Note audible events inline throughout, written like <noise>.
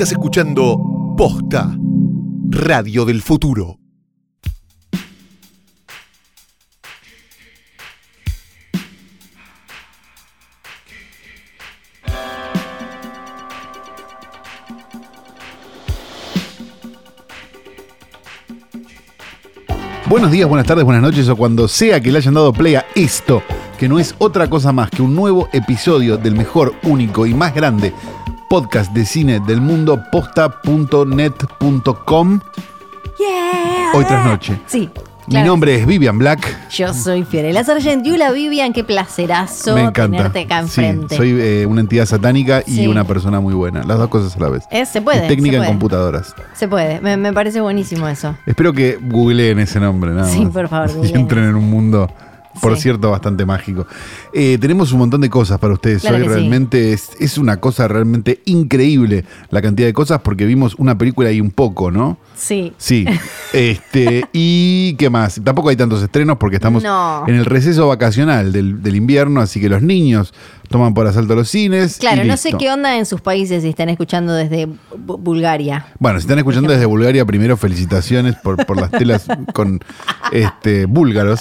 Estás escuchando Posta, Radio del Futuro. Buenos días, buenas tardes, buenas noches o cuando sea que le hayan dado play a esto, que no es otra cosa más que un nuevo episodio del mejor, único y más grande podcast de cine del mundo, posta.net.com. Yeah. Hoy tras noche. Sí. Mi nombre es Vivian Black. Yo soy Fiorella Sargentiula Vivian, qué placerazo Me encanta. tenerte acá Sí, enfrente. soy eh, una entidad satánica y Sí. una persona muy buena. Las dos cosas a la vez. Eh, se puede, Y técnica se en computadoras. Se puede, me, me parece buenísimo eso. Espero que googleen ese nombre, nada Sí, por favor, <laughs> Y googleen. entren en un mundo, por Sí. cierto, bastante mágico. Eh, tenemos un montón de cosas para ustedes Claro hoy. sí. Realmente es, es una cosa realmente increíble la cantidad de cosas porque vimos una película y un poco, ¿no? Sí. Sí. <laughs> este, ¿Y qué más? Tampoco hay tantos estrenos porque estamos No. en el receso vacacional del, del invierno, así que los niños toman por asalto los cines. y Claro, no sé qué onda en sus países si están escuchando desde Bu- Bulgaria. Bueno, si están escuchando desde Bulgaria, primero felicitaciones por, por las telas <laughs> con este búlgaros,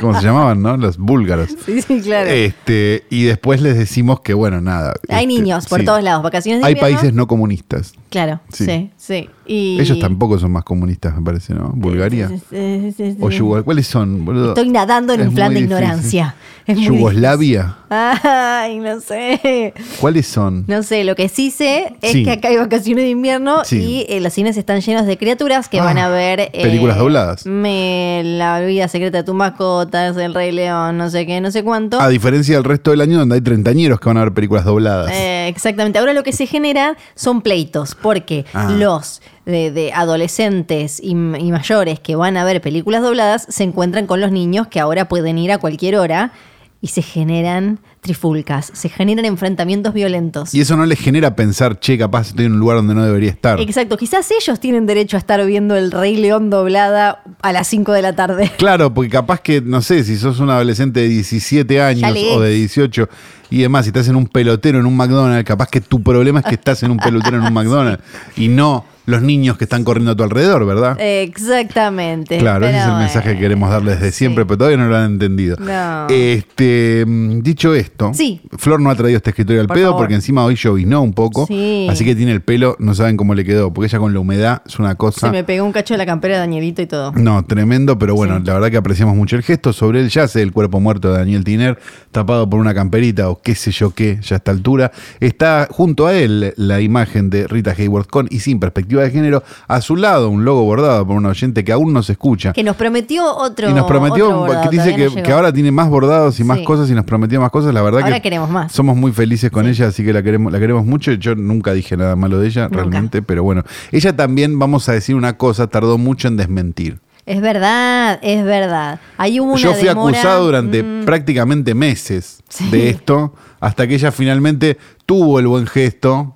como se llamaban, ¿no? Los búlgaros. <laughs> Sí, sí, claro. Este, y después les decimos que, bueno, nada. Hay este, niños por sí. todos lados, vacaciones de Hay invierno. países no comunistas. Claro, Sí. sí, sí. Y... Ellos tampoco son más comunistas, me parece, ¿no? Bulgaria. Sí, sí. O Yugoslávia. ¿Cuáles son, boludo? Estoy nadando en Es un plan de difícil. ignorancia. Es Yugoslavia. Ay, no sé. ¿Cuáles son? No sé, lo que sí sé es que acá hay vacaciones de invierno y eh, los cines están llenos de criaturas que Ah, van a ver. eh, películas dobladas. Me, la vida secreta de tu mascota, es el Rey León, no sé qué, no sé cuánto. A diferencia del resto del año donde hay treintañeros que van a ver películas dobladas. Eh, exactamente. Ahora lo que se genera son pleitos, porque Ah. los de, de adolescentes y, y mayores que van a ver películas dobladas se encuentran con los niños que ahora pueden ir a cualquier hora y se generan trifulcas, se generan enfrentamientos violentos. Y eso no les genera pensar, che, capaz estoy en un lugar donde no debería estar. Exacto, quizás ellos tienen derecho a estar viendo el Rey León doblada a las 5 de la tarde. <laughs> Claro, porque capaz que, no sé, si sos un adolescente de 17 años o de 18 y demás, si estás en un pelotero en un McDonald's, capaz que tu problema es que estás en un pelotero en un <laughs> McDonald's y no los niños que están corriendo a tu alrededor, ¿verdad? Exactamente. Claro, ese es el mensaje que queremos darles desde sí. siempre, pero todavía no lo han entendido. No. Este, mm, dicho esto, Sí. Flor no ha traído este escritorio al Por pedo favor. porque encima hoy llovinó un poco, Sí. así que tiene el pelo, no saben cómo le quedó, porque ella con la humedad es una cosa... Se me pegó un cacho de la campera de Danielito y todo. No, tremendo, pero bueno, la verdad que apreciamos mucho el gesto. Sobre él yace el cuerpo muerto de Daniel Tiner, tapado por una camperita o qué sé yo qué, ya a esta altura. Está junto a él la imagen de Rita Hayworth con y sin perspectiva de género. A su lado, un logo bordado por un oyente que aún no se escucha. Que nos prometió otro. y nos prometió, otro bordado, que dice que, no que ahora tiene más bordados y más Sí. cosas y nos prometió más cosas. La verdad Ahora que queremos más. somos muy felices con ella, así que la queremos, la queremos mucho. Yo nunca dije nada malo de ella, Nunca. realmente, pero bueno. Ella también, vamos a decir una cosa, tardó mucho en desmentir. Es verdad, es verdad. Hubo una Yo fui demora, acusado durante mm, prácticamente meses Sí. de esto, hasta que ella finalmente tuvo el buen gesto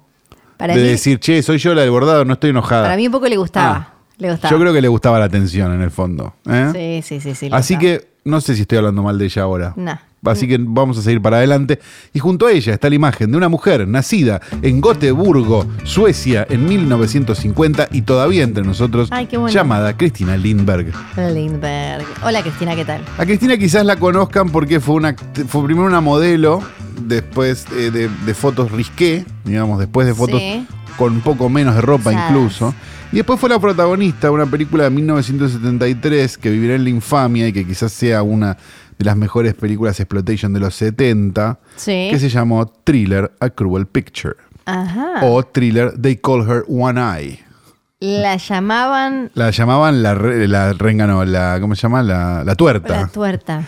para de mí, decir, che, soy yo la del bordado, no estoy enojada. para mí un poco le gustaba. Ah. le gustaba. Yo creo que le gustaba la atención en el fondo. ¿eh? Sí, sí, sí, sí. le Así gustaba. que no sé si estoy hablando mal de ella ahora. Nah. Así que vamos a seguir para adelante. Y junto a ella está la imagen de una mujer nacida en Gotemburgo, Suecia, en 1950 y todavía entre nosotros, Ay, qué bueno. llamada Cristina Lindberg. Lindbergh. Hola Cristina, ¿qué tal? A Cristina quizás la conozcan porque fue, una, fue primero una modelo, después eh, de, de fotos risqué, digamos, después de fotos Sí. con un poco menos de ropa incluso. Y después fue la protagonista de una película de 1973 que vivirá en la infamia y que quizás sea una de las mejores películas exploitation de los 70, Sí. que se llamó Thriller, A Cruel Picture. Ajá. O Thriller, They Call Her One Eye. La llamaban La llamaban la, la renga, no, la, ¿cómo se llama? La, la tuerta. la tuerta.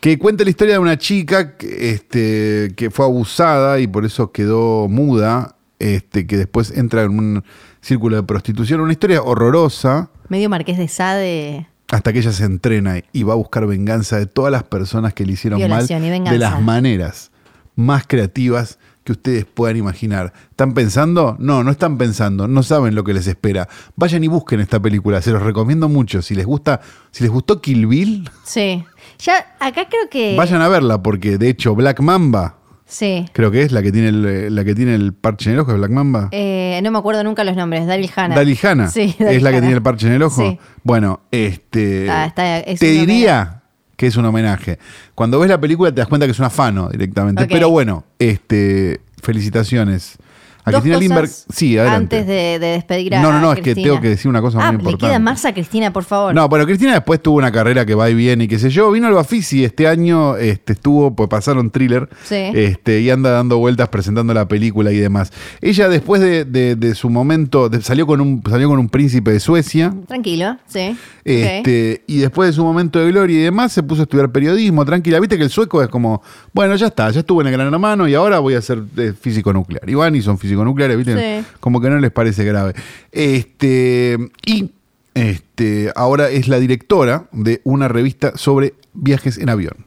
Que cuenta la historia de una chica que, este, que fue abusada y por eso quedó muda, este, que después entra en un círculo de prostitución. Una historia horrorosa Medio Marqués de Sade. Hasta que ella se entrena y va a buscar venganza de todas las personas que le hicieron Violación mal de las maneras más creativas que ustedes puedan imaginar. ¿Están pensando? No, no están pensando, no saben lo que les espera. Vayan y busquen esta película, se los recomiendo mucho. Si les gusta, si les gustó Kill Bill, Sí. Ya, acá creo que. vayan a verla porque de hecho Black Mamba Sí. creo que es la que tiene el, la que tiene el parche en el ojo de Black Mamba. Eh, no me acuerdo nunca los nombres. Daryl Hannah. Daryl Hannah. Sí, es la que tiene el parche en el ojo. Sí. Bueno, este. Ah, está- es te diría que es un homenaje. Cuando ves la película te das cuenta que es un afano directamente. Pero bueno, este. Felicitaciones. A Dos Cristina cosas Lindbergh. Sí, adelante. Antes de, de despedir a No, no, no, es que Cristina. tengo que decir una cosa ah, muy le importante. queda más a Cristina, por favor. No, pero Cristina después tuvo una carrera que va y viene y qué sé yo. Vino al Bafisi este año, este, estuvo, pues pasaron thriller. Sí. Este, y anda dando vueltas presentando la película y demás. Ella después de, de- de su momento, de- salió, con un, salió con un príncipe de Suecia. Tranquilo, sí. Este, Y después de su momento de gloria y demás, se puso a estudiar periodismo, tranquila. Viste que el sueco es como, bueno, ya está, ya estuve en el gran hermano y ahora voy a ser eh, físico nuclear. Y van y son físico nucleares, viste, Sí. como que no les parece grave. Este, y este, ahora es la directora de una revista sobre viajes en avión.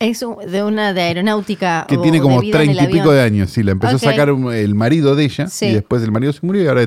Es de una de aeronáutica. Que o tiene de como treinta y pico de años. Sí, la empezó a sacar el marido de ella Sí. y después el marido se murió y ahora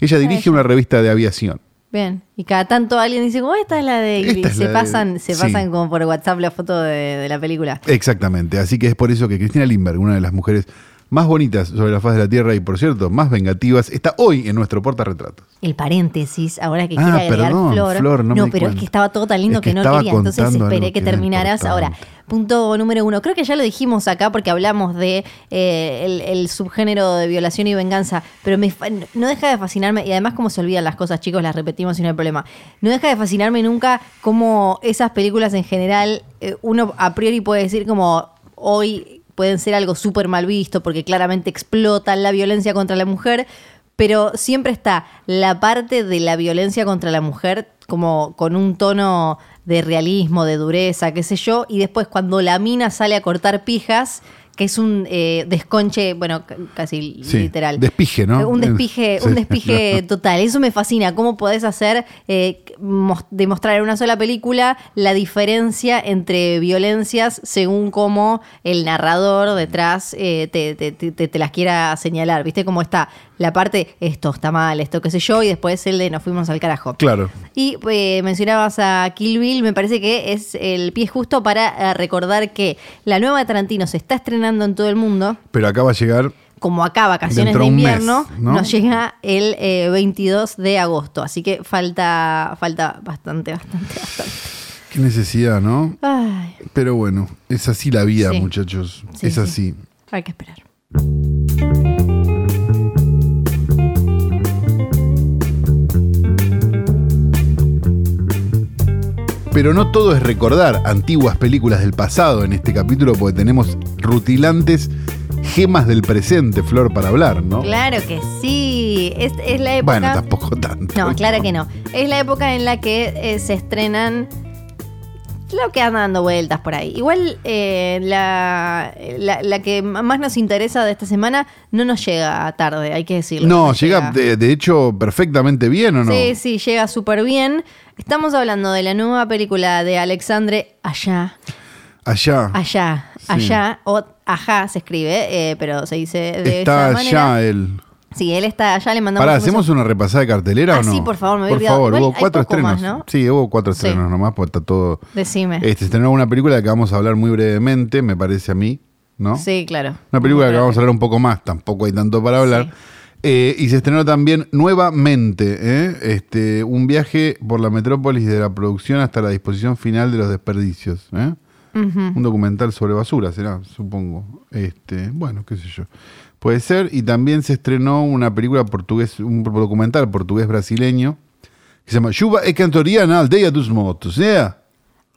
ella dirige ella. una revista de aviación. Bien. Y cada tanto alguien dice, oh, esta es la de. y Esta es se la de- pasan, se sí. pasan como por WhatsApp la foto de, de la película. Exactamente, así que es por eso que Cristina Lindbergh, una de las mujeres más bonitas sobre la faz de la Tierra y por cierto, más vengativas, está hoy en nuestro portarretratos. El paréntesis, ahora que Ah, quiere agregar perdón, Flor. Flor, no pero es que estaba todo tan lindo Es que que, no quería, entonces esperé que terminaras. Ahora, punto número uno. Creo que ya lo dijimos acá porque hablamos de eh, el, el subgénero de violación y venganza, pero me no deja de fascinarme, y además como se olvidan las cosas, chicos, las repetimos y no hay problema. No deja de fascinarme nunca cómo esas películas en general, eh, uno a priori puede decir como hoy pueden ser algo súper mal visto porque claramente explotan la violencia contra la mujer, pero siempre está la parte de la violencia contra la mujer como con un tono de realismo, de dureza, qué sé yo, y después cuando la mina sale a cortar pijas, que es un eh, desconche, bueno, casi Sí, literal. despije, ¿no? Eh, Un despije, Sí, un despije total. Eso me fascina. ¿Cómo podés hacer, eh, mos- demostrar en una sola película la diferencia entre violencias según cómo el narrador detrás eh, te- te- te- te las quiera señalar? ¿Viste cómo está la parte, esto está mal, esto qué sé yo, y después el de nos fuimos al carajo? Claro. Y eh, mencionabas a Kill Bill, me parece que es el pie justo para eh, recordar que la nueva de Tarantino se está estrenando en todo el mundo Pero acá va a llegar como acá vacaciones de mes, invierno, ¿no? nos llega el eh, 22 de agosto. Así que falta, falta bastante, bastante, bastante. qué necesidad, ¿no? Ay, Pero bueno, es así la vida, Sí. muchachos. Sí, es sí. así. hay que esperar. Pero no todo es recordar antiguas películas del pasado en este capítulo, porque tenemos rutilantes gemas del presente, Flor, para hablar, ¿no? Claro que sí. Es, es la época. Bueno, tampoco tanto. No, claro que no. Es la época en la que eh, se estrenan lo que anda dando vueltas por ahí. Igual eh, la, la, la que más nos interesa de esta semana no nos llega tarde, hay que decirlo. No, llega de, de hecho perfectamente bien, ¿o no? Sí, sí, llega súper bien. Estamos hablando de la nueva película de Alexandre Allá. Allá. Allá, Sí. allá, o ajá se escribe, eh, pero se dice de Está esa manera. allá él. Sí, él está allá, le mandamos Pará, un. ¿hacemos una repasada de cartelera Ah, o no? sí, por favor, me había Por olvidado. favor, Igual hubo hay cuatro poco estrenos. más, ¿no? Sí, hubo cuatro Sí. estrenos nomás, pues está todo. Decime. Este, se estrenó una película de que vamos a hablar muy brevemente, me parece a mí, ¿no? Sí, claro. Una película de que Muy vamos a hablar un poco más, tampoco hay tanto para hablar. Sí. Eh, y se estrenó también nuevamente ¿eh? este, un viaje por la metrópolis de la producción hasta la disposición final de los desperdicios. ¿eh? Ujú. Un documental sobre basura, será, supongo. Este, bueno, qué sé yo. Puede ser. Y también se estrenó una película portugués, un documental portugués brasileño que se llama Yuba e Cantoriana Aldeia dos Motos. ¿yeah?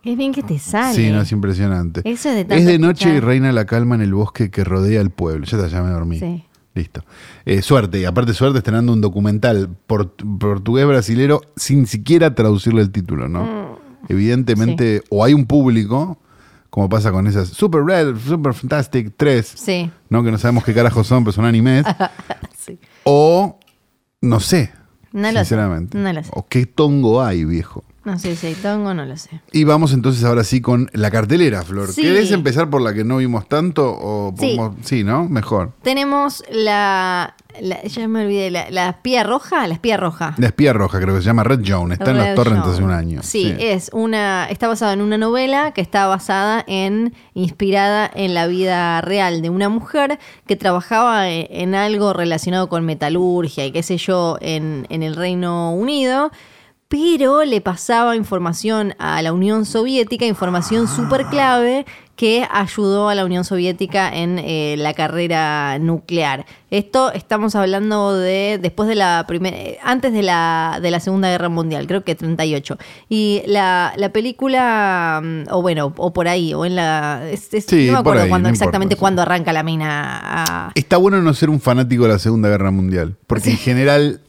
Qué bien que te sale. Sí, no, es impresionante. Eso es de Es de noche y reina la calma en el bosque que rodea el pueblo. Ya está, ya me dormí. Sí. Listo. Eh, suerte, y aparte suerte estrenando un documental port- portugués brasilero sin siquiera traducirle el título, ¿no? Mm. Evidentemente, o hay un público, como pasa con esas Super Red, Super Fantastic 3, Sí. ¿no? Que no sabemos qué carajos son, pero son animes. <laughs> sí. o no sé. No lo sé, sinceramente. no lo sé. O qué tongo hay, viejo. No sé si hay tongo, no lo sé. Y vamos entonces ahora sí con la cartelera, Flor. Sí. ¿Querés empezar por la que no vimos tanto? O Sí. podemos- sí, ¿no? Mejor. Tenemos la la- ya me olvidé, la, la espía roja, la espía roja. La espía roja, creo que se llama Red Joan. Está en Red los torrents hace un año. Sí, es una. Está basada en una novela que está basada en. inspirada en la vida real de una mujer que trabajaba en, en algo relacionado con metalurgia y qué sé yo en, en el Reino Unido. Pero le pasaba información a la Unión Soviética, información súper clave que ayudó a la Unión Soviética en eh, la carrera nuclear. Esto estamos hablando de después de la primera, antes de la, de la Segunda Guerra Mundial, creo que 38. Y la, la película, mm, o bueno, o por ahí, o en la... es- es- Sí, no me acuerdo ahí, cuándo, no exactamente importa, sí. cuándo arranca la mina a... Está bueno no ser un fanático de la Segunda Guerra Mundial, porque en general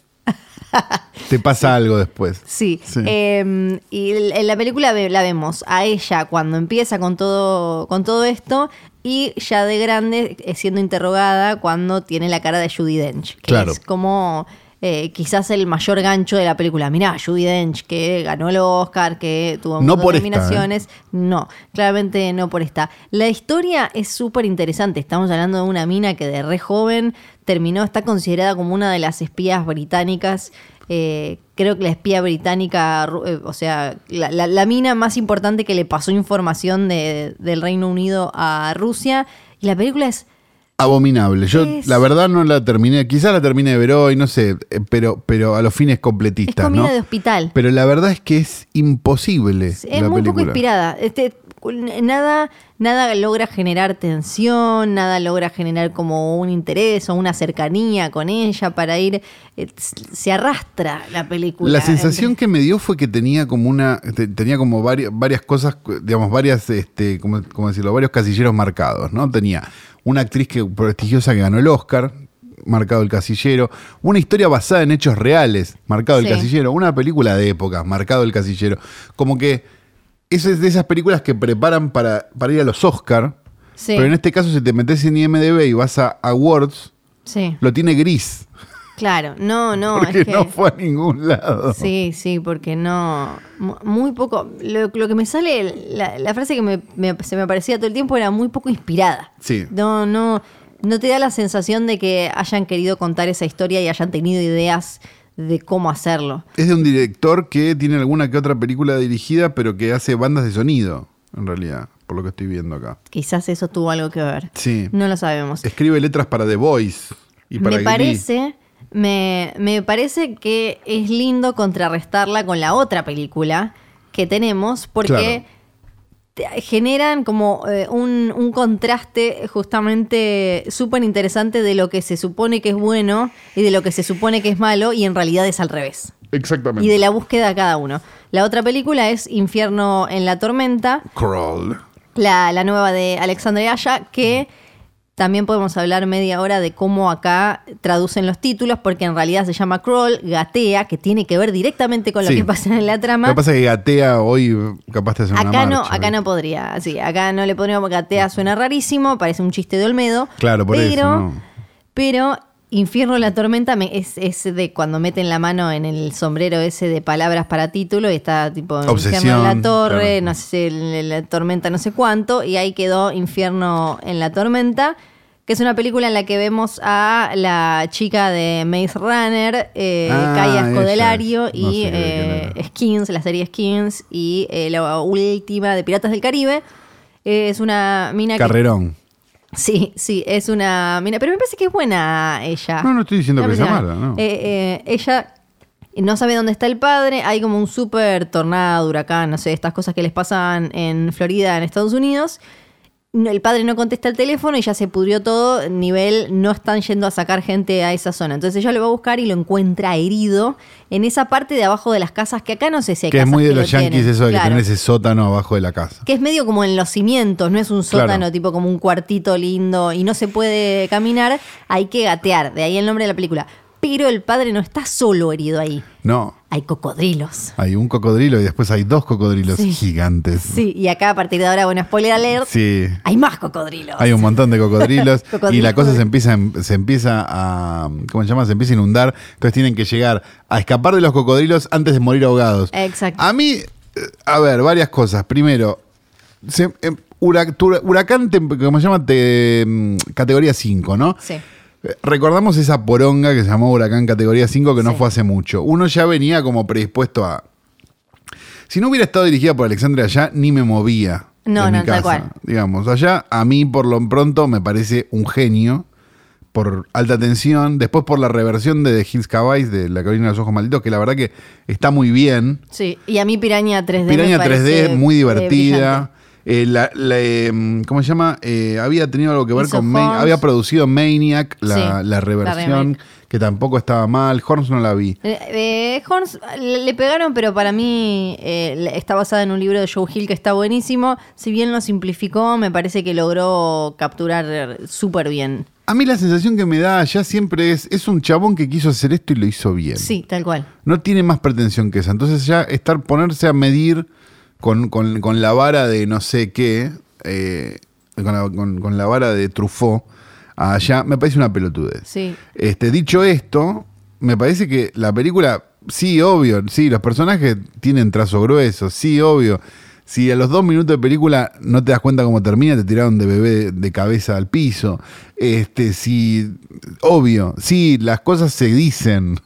te pasa algo después. Sí. Sí. Eh, y en la película la vemos a ella cuando empieza con todo, con todo esto y ya de grande eh, siendo interrogada cuando tiene la cara de Judy Dench. Que Claro. es como eh, quizás el mayor gancho de la película. Mirá, Judy Dench, que ganó el Oscar, que tuvo No esta, ¿eh? nominaciones. No, claramente no por esta. La historia es súper interesante. Estamos hablando de una mina que de re joven terminó, está considerada como una de las espías británicas. Eh, creo que la espía británica, eh, o sea, la, la- la mina más importante que le pasó información de- del Reino Unido a Rusia. Y la película es Abominable. Yo Es- la verdad no la terminé, quizás la terminé de ver hoy, no sé, eh, pero, pero a los fines Es completistas, comida ¿no? de hospital. Pero la verdad es que es imposible. Es la muy poco inspirada. Este, nada, nada logra generar tensión, nada logra generar como un interés o una cercanía con ella para ir. eh, Se arrastra la película. La sensación que me dio fue que tenía como una, te- tenía como varias, varias cosas, digamos, varias, este, ¿cómo, cómo decirlo? Varios casilleros marcados, ¿no? Tenía una actriz que, prestigiosa que ganó el Oscar, marcado el casillero, una historia basada en hechos reales, marcado el casillero, una película de época, marcado el casillero. Como que es de esas películas que preparan para, para ir a los Oscar, Sí. pero en este caso si te metes en IMDB y vas a Awards, Sí, lo tiene gris, claro. No, <laughs> no, porque es que. no fue a ningún lado. Sí, sí, porque no. mu- Muy poco. Lo, lo que me sale, la, la frase que me- me- se me aparecía todo el tiempo era muy poco inspirada. Sí. No, no. No te da la sensación de que hayan querido contar esa historia y hayan tenido ideas de cómo hacerlo. Es de un director que tiene alguna que otra película dirigida, pero que hace bandas de sonido, en realidad, por lo que estoy viendo acá. Quizás eso tuvo algo que ver. Sí. No lo sabemos. Escribe letras para The Voice y para Me Glee. parece, me, me parece que es lindo contrarrestarla con la otra película que tenemos, porque generan como eh, un, un contraste justamente súper interesante de lo que se supone que es bueno y de lo que se supone que es malo, y en realidad es al revés. Exactamente. Y de la búsqueda de cada uno. La otra película es Infierno en la Tormenta, Crawl. la, la nueva de Alexandre Aya, que también podemos hablar media hora de cómo acá traducen los títulos, porque en realidad se llama Crawl, gatea, que tiene que ver directamente con lo Sí. que pasa en la Lo trama. que pasa es que gatea hoy, capaz te hace una Acá no, marcha, acá ¿eh? no podría, sí, acá no le podríamos gatea, suena rarísimo, parece un chiste de Olmedo. Claro, por pero, eso, ¿no? Pero Infierno en la tormenta me- es, es de cuando meten la mano en el sombrero ese de palabras para título y está tipo Obsesión, Infierno en la torre, claro. no sé, la tormenta no sé cuánto, y ahí quedó Infierno en la tormenta, que es una película en la que vemos a la chica de Maze Runner, eh, Ah, Kaya. Scodelario No y eh. Skins, la serie Skins, y eh, la última de Piratas del Caribe. Es una mina que Carrerón. Sí, sí, es una mina, pero me parece que es buena ella. No, no estoy diciendo que sea mala, no. Eh, eh, ella no sabe dónde está el padre, hay como un súper tornado, huracán, no sé, estas cosas que les pasan en Florida, en Estados Unidos. El padre no contesta el teléfono y ya se pudrió todo, nivel no están yendo a sacar gente a esa zona. Entonces ella lo va a buscar y lo encuentra herido en esa parte de abajo de las casas, que acá no sé si hay Que es muy de lo los yankees tienen. eso de Claro. que tener ese sótano abajo de la casa. Que es medio como en los cimientos, no es un Claro. sótano tipo como un cuartito lindo y no se puede caminar, hay que gatear, de ahí el nombre de la película. Pero el padre no está solo herido ahí, No, hay cocodrilos. hay un cocodrilo y después hay dos cocodrilos Sí. gigantes. Sí, y acá a partir de ahora, bueno, spoiler alert, Sí. hay más cocodrilos. Hay un montón de cocodrilos <laughs> y la cosa se empieza, se empieza a, ¿cómo se llama? Se empieza a inundar. Entonces tienen que llegar a escapar de los cocodrilos antes de morir ahogados. Exacto. A mí, eh, a ver, varias cosas. Primero, se- em, huracán, ¿cómo se llama? Te- mm, categoría 5, ¿no? Sí. Recordamos esa poronga que se llamó Huracán Categoría 5 que no Sí. fue hace mucho. Uno ya venía como predispuesto a... Si no hubiera estado dirigida por Alexandre allá, ni me movía. No, de no, mi tal casa. cual. Digamos, allá a mí por lo pronto me parece un genio por alta tensión. Después por la reversión de The Hills Cabais de La Carolina de los Ojos Malditos, que la verdad que está muy bien. Sí, y a mí Piraña 3D. me Piraña 3D, parece, muy divertida. Eh, la- la, eh, ¿Cómo se llama? Eh, había tenido algo que ver Hizo con. Ma- Horns. había producido Maniac, la, Sí, la la reversión, que tampoco estaba mal. Horns no la vi. Eh, Horns le, pegaron, pero para mí está basada en un libro de Joe Hill que está buenísimo. Si bien lo simplificó, me parece que logró capturar súper bien. A mí la sensación que me da allá siempre es: es un chabón que quiso hacer esto y lo hizo bien. Sí, tal cual. No tiene más pretensión que esa. Entonces, ya estar, ponerse a medir con, con- con la vara de no sé qué, eh, con, la, con- la vara de Truffaut, allá, me parece una pelotudez. Sí. Este, dicho esto, me parece que la película, sí, obvio, sí, los personajes tienen trazo grueso, sí, obvio. Si a los dos minutos de película no te das cuenta cómo termina, te tiraron de bebé de cabeza al piso. Este, sí, obvio, sí, las cosas se dicen.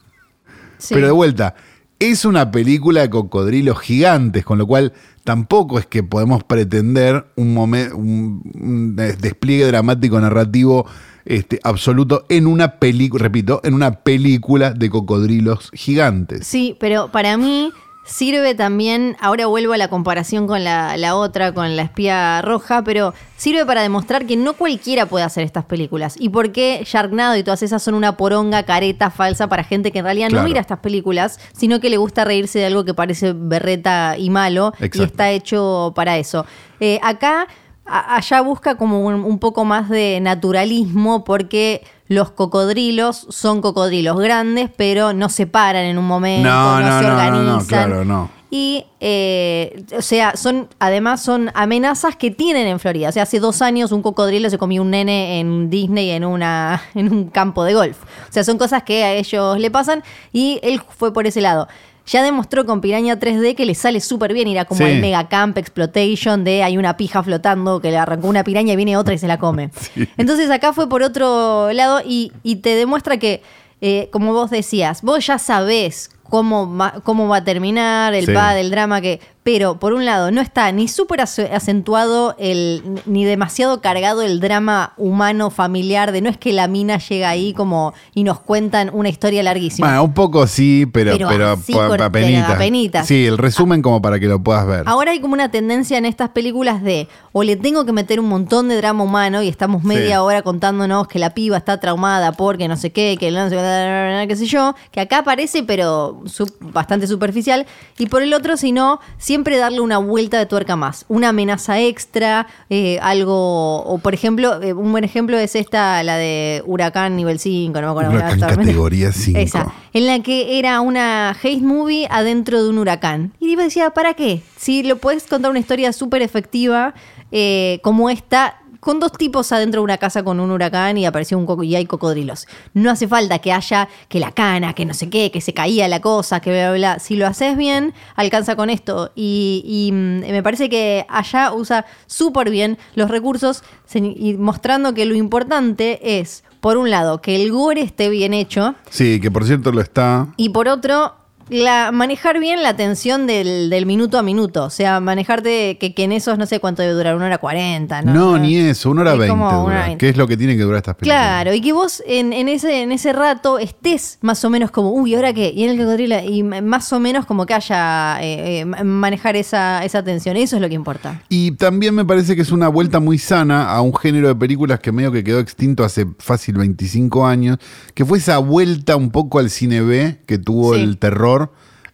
Sí. Pero de vuelta, es una película de cocodrilos gigantes, con lo cual tampoco es que podemos pretender un, un, un des- despliegue dramático narrativo este, absoluto en una película, repito, en una película de cocodrilos gigantes. Sí, pero para mí sirve también, ahora vuelvo a la comparación con la, la otra, con la espía roja, pero sirve para demostrar que no cualquiera puede hacer estas películas. Y por qué Sharknado y todas esas son una poronga, careta, falsa para gente que en realidad Claro. no mira estas películas, sino que le gusta reírse de algo que parece berreta y malo y está hecho para eso. Eh, acá allá busca como un, un poco más de naturalismo porque los cocodrilos son cocodrilos grandes, pero no se paran en un momento, No, no, no, se no, no, no, organizan. claro, no. Y, eh, o sea, son, además son amenazas que tienen en Florida. O sea, hace dos años un cocodrilo se comió un nene en Disney en, una, <laughs> en un campo de golf. O sea, son cosas que a ellos le pasan y él fue por ese lado. Ya demostró con Piraña 3D que le sale súper bien ir a como Sí. el Mega Camp Exploitation de hay una pija flotando que le arrancó una piraña y viene otra y se la come. <laughs> Entonces acá fue por otro lado y, y te demuestra que, eh, como vos decías, vos ya sabés cómo va, cómo va a terminar el Sí. va del drama que... Pero por un lado no está ni súper ace- acentuado el, ni demasiado cargado el drama humano familiar de no es que la mina llega ahí como y nos cuentan una historia larguísima. Bueno, un poco sí, pero, Pero pero, así pa- cor- apenitas. pero apenitas. Sí, el resumen como para que lo puedas ver. Ahora hay como una tendencia en estas películas de o le tengo que meter un montón de drama humano y estamos media Sí. hora contándonos que la piba está traumada porque no sé qué, que no sé qué, qué sé yo, que acá aparece pero bastante superficial. Y por el otro, si no, siempre darle una vuelta de tuerca más, una amenaza extra, eh, algo, o por ejemplo, eh, un buen ejemplo es esta, la de Huracán nivel 5, no me acuerdo. Huracán exactamente. categoría <laughs> 5. Esa, en la que era una haste movie adentro de un huracán. Y yo decía, ¿para qué? Si lo puedes contar una historia súper efectiva eh, como esta, con dos tipos adentro de una casa con un huracán y apareció un coco y hay cocodrilos. No hace falta que haya que la cana, que no sé qué, que se caía la cosa, que bla, bla, bla. Si lo haces bien, alcanza con esto. Y, y, mm, me parece que allá usa súper bien los recursos y mostrando que lo importante es, por un lado, que el gore esté bien hecho. Sí, que por cierto lo está. Y por otro, la, manejar bien la tensión del, del minuto a minuto. O sea, manejarte que, que en esos no sé cuánto debe durar, una hora cuarenta. No, No, ni eso, una hora veinte. Que es lo que tiene que durar estas películas. Claro, y que vos en, en ese, en ese rato estés más o menos como, uy, ¿ahora qué? Y en el cocodrilo, y más o menos como que haya eh, eh, manejar esa, esa tensión. Eso es lo que importa. Y también me parece que es una vuelta muy sana a un género de películas que medio que quedó extinto hace fácil 25 años, que fue esa vuelta un poco al cine B que tuvo Sí. el terror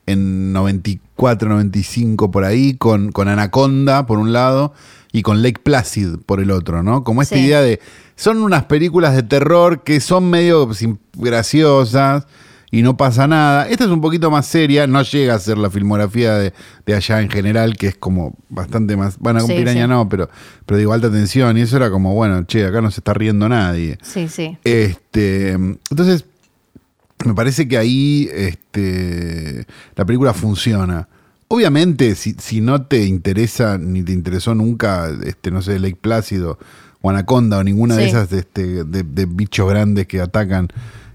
en 94, 95 por ahí, con, con Anaconda por un lado y con Lake Placid por el otro, ¿no? Como esta Sí. idea de, son unas películas de terror que son medio graciosas y no pasa nada. Esta es un poquito más seria, no llega a ser la filmografía de, de allá en general, que es como bastante más. Bueno, con Sí, Piraña sí. no, pero, pero de alta tensión. Y eso era como, bueno, che, acá no se está riendo nadie. Sí, sí. Este, entonces, me parece que ahí este, la película funciona. Obviamente, si, si no te interesa ni te interesó nunca, este, no sé, Lake Plácido o anaconda o ninguna de esas este, de, de bichos grandes que atacan.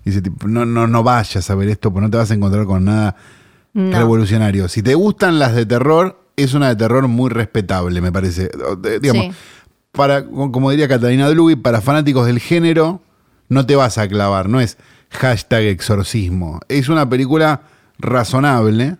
Tipo, no, no, no vayas a ver esto, pues no te vas a encontrar con nada No. revolucionario. Si te gustan las de terror, es una de terror muy respetable, me parece. Digamos, Sí. para, como diría Catalina Dlugi, para fanáticos del género, no te vas a clavar, no es hashtag exorcismo. Es una película razonable,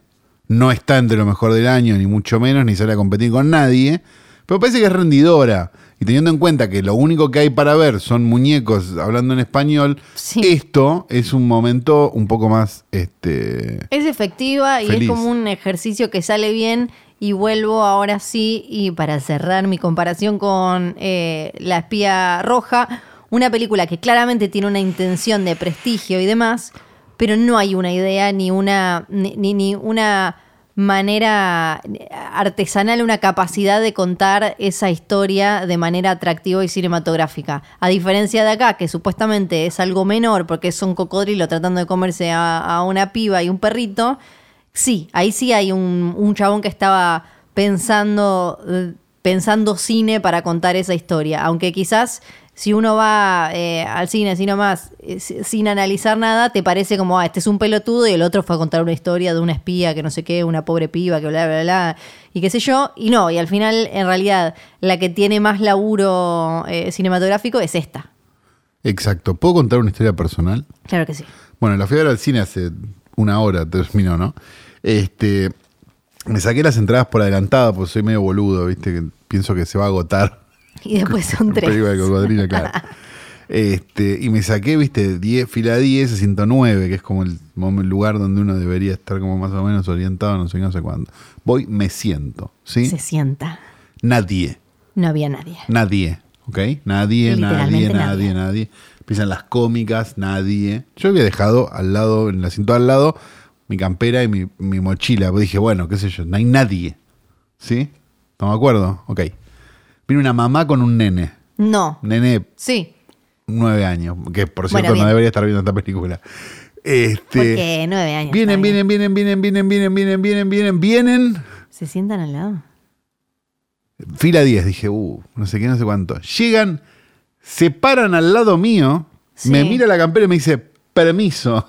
no está entre lo mejor del año, ni mucho menos, ni sale a competir con nadie, pero parece que es rendidora. Y teniendo en cuenta que lo único que hay para ver son muñecos hablando en español, Sí. esto es un momento un poco más este, Es efectiva y es como un ejercicio que sale bien. Y vuelvo ahora sí, y para cerrar mi comparación con eh, La espía roja, una película que claramente tiene una intención de prestigio y demás, pero no hay una idea ni una, ni, ni- una manera artesanal, una capacidad de contar esa historia de manera atractiva y cinematográfica. A diferencia de acá, que supuestamente es algo menor porque es un cocodrilo tratando de comerse a, a una piba y un perrito, sí, ahí sí hay un, un chabón que estaba pensando, eh, pensando cine para contar esa historia. Aunque quizás si uno va eh, al cine así nomás, eh, si- sin analizar nada, te parece como, ah, este es un pelotudo y el otro fue a contar una historia de una espía que no sé qué, una pobre piba que bla, bla, bla, y qué sé yo. Y no, y al final, en realidad, la que tiene más laburo eh, cinematográfico es esta. Exacto. ¿Puedo contar una historia personal? Claro que sí. Bueno, la fui a ver al cine hace una hora, terminó, ¿no? Este, me saqué las entradas por adelantado, porque soy medio boludo, ¿viste? Que pienso que se va a agotar. Y después <laughs> son tres. Película de cocodrilo, <laughs> claro. Este, y me saqué, viste, 10, fila 10, 109, que es como el, lugar donde uno debería estar como más o menos orientado, no sé no sé cuándo. Voy, me siento, ¿sí? Se sienta. Nadie, No había nadie. nadie, ¿ok? Nadie, nadie, nadie, nadie. nadie. Empiezan las cómicas, nadie. Yo había dejado al lado, en el asiento al lado, mi campera y mi, mi mochila. Pues dije, bueno, qué sé yo, no hay nadie. ¿Sí? ¿Estamos de acuerdo? Ok. Viene una mamá con un nene. No. Nene Sí. nueve años, que por Bueno, cierto no debería estar viendo esta película. Este, Porque nueve años. vienen, bien. vienen, vienen, vienen, vienen, vienen, vienen, vienen, vienen. ¿Se sientan al lado? Fila 10, dije, uh, no sé qué, no sé cuánto. Llegan, se paran al lado mío, Sí. me mira la campera y me dice, permiso.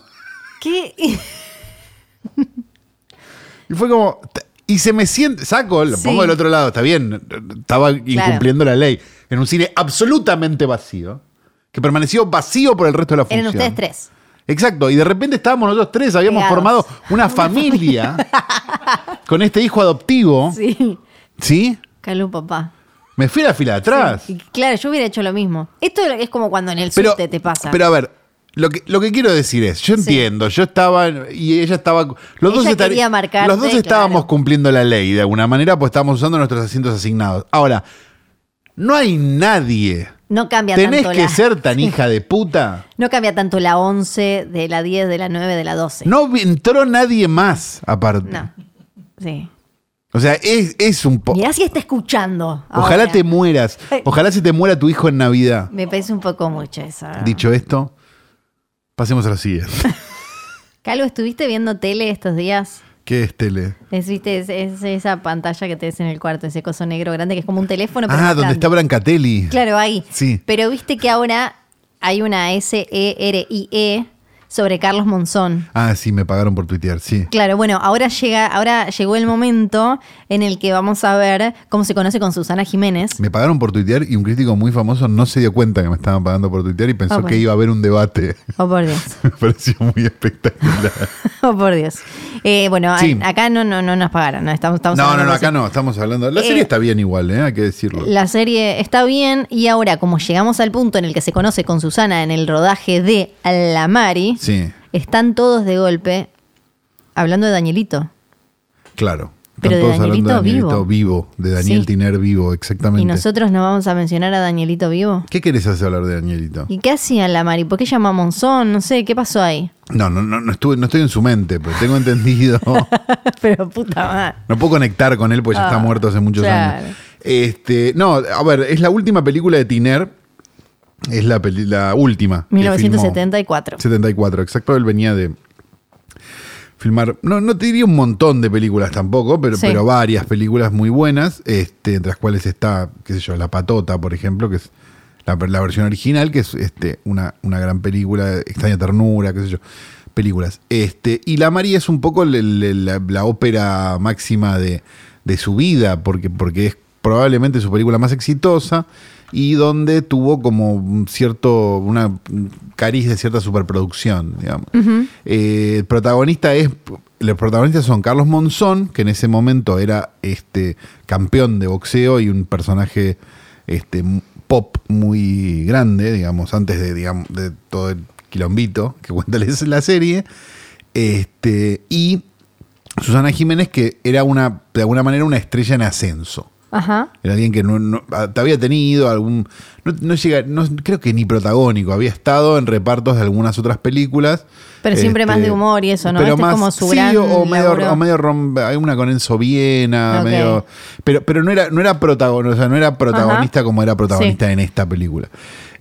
¿Qué? <laughs> Y fue como, y se me siente, saco, lo Sí. pongo del otro lado, está bien, estaba incumpliendo la ley. En un cine absolutamente vacío, que permaneció vacío por el resto de la función. Eran ustedes tres. Exacto, y de repente estábamos nosotros tres, habíamos Pegados. formado <laughs> una familia <laughs> con este hijo adoptivo. Sí. ¿Sí? Calú, papá. Me fui a la fila de atrás. Y claro, yo hubiera hecho lo mismo. Esto es como cuando en el Pero, subte te pasa. pero a ver, lo que, lo que quiero decir es, yo entiendo, yo estaba y ella estaba. Los dos, Ella estar- quería marcarte, los dos estábamos claro. cumpliendo la ley de alguna manera, pues estábamos usando nuestros asientos asignados. Ahora, no hay nadie. no cambia Tenés tanto que la... ser tan <laughs> hija de puta. No cambia tanto la 11 de la 10, de la 9, de la 12. No entró nadie más, aparte. No. Sí. O sea, es, es un poco. Mirá si está escuchando. Ojalá ahora. te mueras. <laughs> Ojalá se te muera tu hijo en Navidad. Me parece un poco mucho eso. Dicho esto, pasemos a lo siguiente. <laughs> Calvo, ¿estuviste viendo tele estos días? ¿Qué es tele? Es, ¿viste? Es, es esa pantalla que tenés en el cuarto, ese coso negro grande que es como un teléfono. pero Ah, donde está Brancatelli. Claro, ahí. Sí. Pero viste que ahora hay una S-E-R-I-E sobre Carlos Monzón. Ah, sí, me pagaron por tuitear, sí. Claro, bueno, ahora llega, ahora llegó el momento en el que vamos a ver cómo se conoce con Susana Jiménez. Me pagaron por tuitear y un crítico muy famoso no se dio cuenta que me estaban pagando por tuitear y pensó bueno. que iba a haber un debate. Oh, por Dios. <laughs> me pareció muy espectacular. <laughs> Oh, por Dios. Eh, bueno, a- acá no, no, no nos pagaron. No, estamos, estamos no, no, acá no, estamos hablando. La Eh, serie está bien igual, ¿eh? hay que decirlo. La serie está bien y ahora como llegamos al punto en el que se conoce con Susana en el rodaje de La Mari, Sí, están todos de golpe hablando de Danielito. claro. Pero Están de todos hablando Danielito Danielito vivo, de Daniel Sí. Tiner vivo, exactamente. ¿Y nosotros no vamos a mencionar a Danielito vivo? ¿Qué querés hacer hablar de Danielito? ¿Y qué hacía La Mari? ¿Por qué llama a Monzón? No sé, ¿qué pasó ahí? No, no, no, no, estuve, no estoy en su mente, pero tengo entendido. <laughs> Pero puta madre. No puedo conectar con él porque ya está Ah, muerto hace muchos claro. años. Este, no, a ver, es la última película de Tiner. Es la, peli- la última. que 1974. filmó. 74, exacto. Él venía de filmar, no, no te diría un montón de películas tampoco, pero, Sí. pero varias películas muy buenas, este, entre las cuales está, qué sé yo, La Patota, por ejemplo, que es la, la versión original, que es este, una, una gran película, extraña ternura, qué sé yo, películas. Este, y La María es un poco la, la ópera máxima de, de su vida, porque, porque es probablemente su película más exitosa y donde tuvo como un cierto, una un cariz de cierta superproducción, digamos. Eh, el protagonista es, los protagonistas son Carlos Monzón, que en ese momento era este campeón de boxeo y un personaje este, pop muy grande, digamos, antes de, digamos, de todo el quilombito que cuenta <laughs> la serie. Este, y Susana Jiménez, que era una, de alguna manera una estrella en ascenso. Ajá. Era alguien que no, no- ah, te había tenido algún. No, no llega, no, creo que ni protagónico. Había estado en repartos de algunas otras películas. Pero siempre más de humor y eso, ¿no? Este es como su sí, gran o, medio, laburo. o medio rom- Hay una con Enzo Viena, medio. Pero, pero no era, no era protagonista, o sea, no era protagonista como era protagonista Sí. en esta película.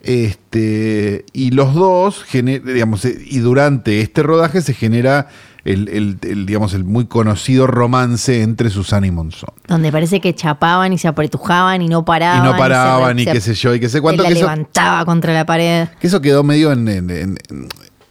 Este, y los dos, gene- digamos, eh, y durante este rodaje se genera el, el- el, digamos, el muy conocido romance entre Susana y Monzón. Donde parece que chapaban y se apretujaban y no paraban. y no paraban se- y se- qué sé yo, y qué sé cuánto. la Que eso, levantaba contra la pared. que eso quedó medio en- en- en-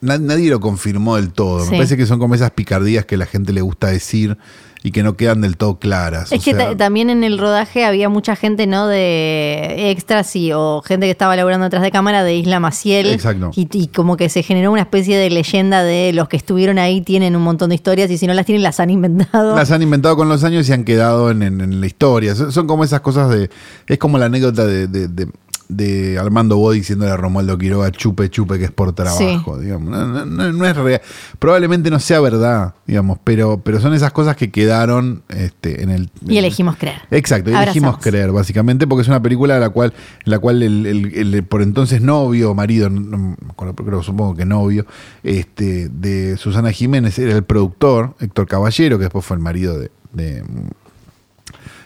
na- nadie lo confirmó del todo. Sí. Me parece que son como esas picardías que la gente le gusta decir y que no quedan del todo claras. Es o que sea, también en el rodaje había mucha gente, ¿no? De extras y, o gente que estaba laburando detrás de cámara de Isla Maciel. Exacto. Y, y como que se generó una especie de leyenda de los que estuvieron ahí tienen un montón de historias y si no las tienen las han inventado. Las han inventado con los años y han quedado en, en- en la historia. Son, son como esas cosas de. Es como la anécdota de, de- de- de Armando Bo diciéndole a Romualdo Quiroga, chupe, chupe, que es por trabajo. Digamos. No, no- no- no es real. Probablemente no sea verdad, digamos, pero, pero son esas cosas que quedaron este, en el. y elegimos creer. Exacto, y elegimos Abrazamos. creer, básicamente, porque es una película a la cual, en la cual el, el- el por entonces novio, marido, no- creo, supongo que novio, este, de Susana Jiménez era el productor, Héctor Caballero, que después fue el marido de, de,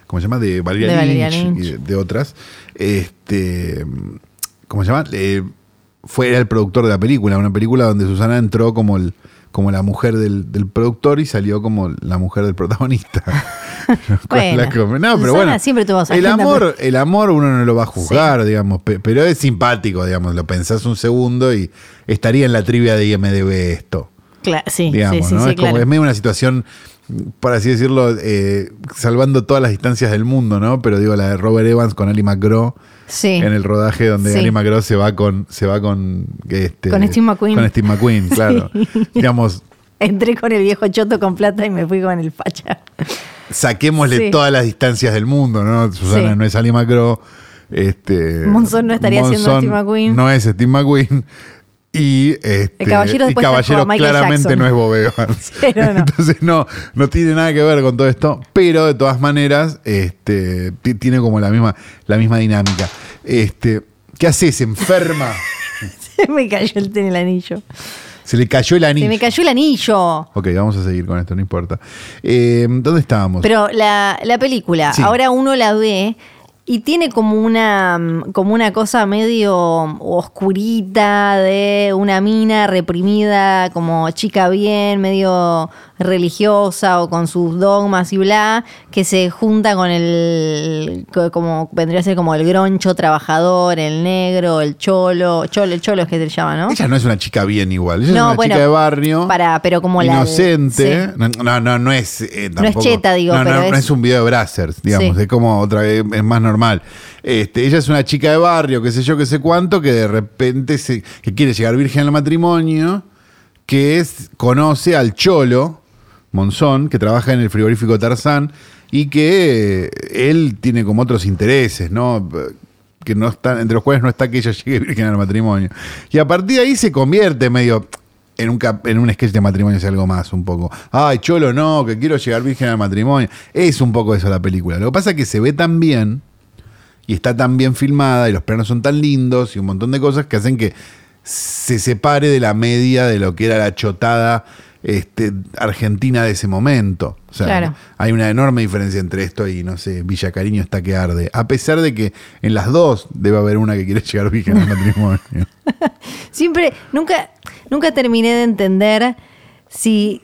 ¿cómo se llama? De Valeria, De Valeria Lynch, Lynch. y de, de otras. Este, ¿cómo se llama? Eh, fue era el productor de la película, una película donde Susana entró como el como la mujer del, del productor y salió como la mujer del protagonista. <laughs> <laughs> Bueno, La come- no, pero Susana bueno, siempre tuvo su el amor, el amor uno no lo va a juzgar, digamos, pe- pero es simpático, digamos, lo pensás un segundo y estaría en la trivia de IMDB esto Cla- sí, digamos, sí, sí, ¿no? sí, es como claro. es medio una situación, por así decirlo, eh, salvando todas las distancias del mundo, ¿no? Pero digo, la de Robert Evans con Ali McGraw Sí. en el rodaje donde Sí. Ali McGraw se va con, se va con este, Con Steve McQueen. Con Steve McQueen, <laughs> claro. digamos, Entré con el viejo choto con plata y me fui con el facha. saquémosle todas las distancias del mundo, ¿no? Susana no es Ali McGraw. Este, Monzón no estaría siendo Monzón Steve McQueen. No es Steve McQueen. Y, este, El caballero y caballero claramente Jackson. no es Bob Evans. <laughs> No. Entonces no, no tiene nada que ver con todo esto, pero de todas maneras este, ti- tiene como la misma, la misma dinámica. Este, ¿Qué haces? ¿Enferma? <laughs> Se me cayó el, en el anillo. Se le cayó el anillo. Se me cayó el anillo. Ok, vamos a seguir con esto, no importa. Eh, ¿Dónde estábamos? Pero la, la película, Sí. ahora uno la ve y tiene como una, mm, como una cosa medio oscurita de una mina reprimida, como chica bien, medio religiosa o con sus dogmas y bla, que se junta con el, co- como vendría a ser como el groncho trabajador, el negro, el cholo, cholo, el cholo es que se llama, ¿no? Ella no es una chica bien igual. Ella No, es una bueno, chica de barrio. para- pero como la- Inocente. sí. No, no, no, es. eh, No es cheta, digo, No, no, pero no es- es un video de Brazzers, digamos. Sí. Es como otra vez, es más normal. Este, ella es una chica de barrio, qué sé yo, qué sé cuánto, que de repente se, que quiere llegar virgen al matrimonio, que es, conoce al cholo, Monzón, que trabaja en el frigorífico Tarzán, y que eh, él tiene como otros intereses, ¿no? Que no están, entre los cuales no está que ella llegue virgen al matrimonio. Y a partir de ahí se convierte medio en un, en un sketch de matrimonio, es algo más, un poco. Ay, cholo, no, que quiero llegar virgen al matrimonio. Es un poco eso la película. Lo que pasa es que se ve tan bien y está tan bien filmada y los planos son tan lindos y un montón de cosas que hacen que se separe de la media de lo que era la chotada este, argentina de ese momento. O sea, Claro. hay una enorme diferencia entre esto y, no sé, Villa Cariño está que arde. A pesar de que en las dos debe haber una que quiere <laughs> llegar virgen al matrimonio. <laughs> Siempre, nunca, nunca terminé de entender si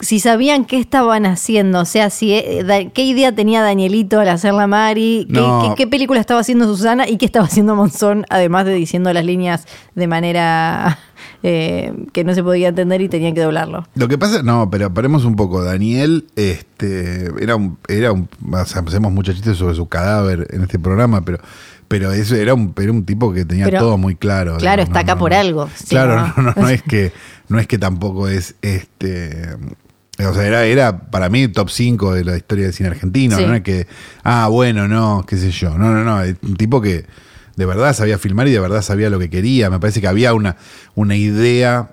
si sabían qué estaban haciendo, o sea, si eh, qué idea tenía Danielito al hacer la Mari, qué, No. qué- qué película estaba haciendo Susana y qué estaba haciendo Monzón, además de diciendo las líneas de manera <laughs> eh, que no se podía entender y tenían que doblarlo. Lo que pasa, no, pero paremos un poco. Daniel, este, era un, era un, o sea, hacemos muchos chistes sobre su cadáver en este programa, pero, pero eso era un, era un tipo que tenía Pero, todo muy claro. claro, digamos, está acá por algo, claro, no, no <laughs> es que, no es que tampoco es, este, o sea, era, era para mí top 5 de la historia del cine argentino, Sí. no es que, ah, bueno, no, qué sé yo, no, no, no, un tipo que de verdad sabía filmar y de verdad sabía lo que quería. Me parece que había una, una idea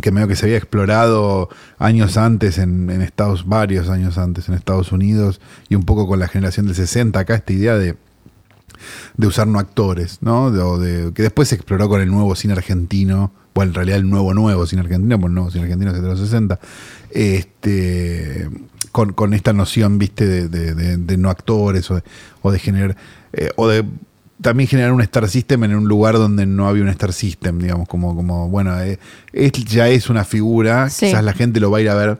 que medio que se había explorado años antes en, en Estados, varios años antes en Estados Unidos y un poco con la generación del 60 acá esta idea de, de usar no actores, ¿no? De, que después se exploró con el nuevo cine argentino, bueno, en realidad el nuevo nuevo cine argentino, pues el nuevo cine argentino es de los 60, este, con, con esta noción, viste, de, de- de- de no actores o de, o de generar, eh, o de también generar un Star System en un lugar donde no había un Star System, digamos, como, como bueno, eh, es- ya es una figura, Sí. quizás la gente lo va a ir a ver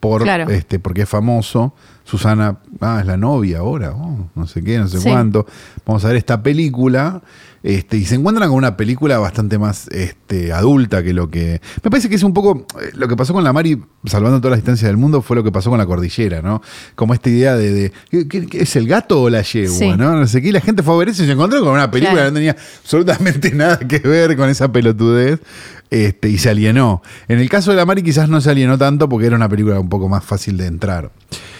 por Claro. este porque es famoso. Susana, ah, es la novia ahora, oh, no sé qué, no sé Sí. cuánto. Vamos a ver esta película. Este, y se encuentran con una película bastante más este, adulta que lo que. Me parece que es un poco. eh, Lo que pasó con la Mari, salvando todas las distancias del mundo, fue lo que pasó con la cordillera, ¿no? Como esta idea de. de ¿qué- qué- qué ¿Es el gato o la yegua? Sí. ¿no? No sé qué. Y la gente fue a ver eso y se encontró con una película Claro. que no tenía absolutamente <laughs> nada que ver con esa pelotudez. Este, y se alienó. En el caso de la Mari, quizás no se alienó tanto porque era una película un poco más fácil de entrar.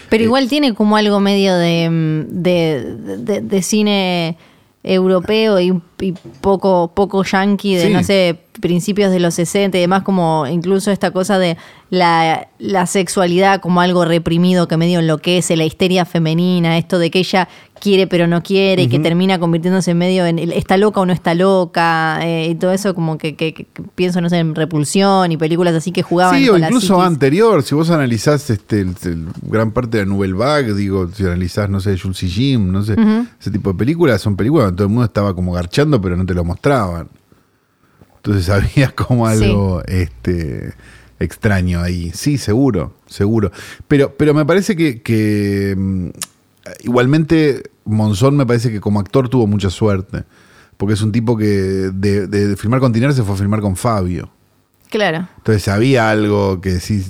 Pero igual tiene como algo medio de, mm, de, de- de cine europeo y, y poco, poco yankee de, Sí. no sé, principios de los 60 y demás, como incluso esta cosa de la, la sexualidad como algo reprimido que medio enloquece, la histeria femenina, esto de que ella quiere pero no quiere y que termina convirtiéndose en medio en está loca o no está loca eh, y todo eso como que, que- que pienso, no sé, en repulsión y películas así que jugaban Sí, o con incluso anterior, si vos analizás este, el- el gran parte de la Nouvelle Vague, digo, si analizás, no sé, Jules y Jim, no sé, ese tipo de películas, son películas donde todo el mundo estaba como garchando, pero no te lo mostraban. Entonces <laughs> había como Sí. algo este, extraño ahí. Sí, seguro, seguro. Pero, pero me parece que, que, mm, igualmente Monzón me parece que como actor tuvo mucha suerte. Porque es un tipo que de, de filmar con Tiner se fue a filmar con Fabio. Claro. Entonces había algo que sí.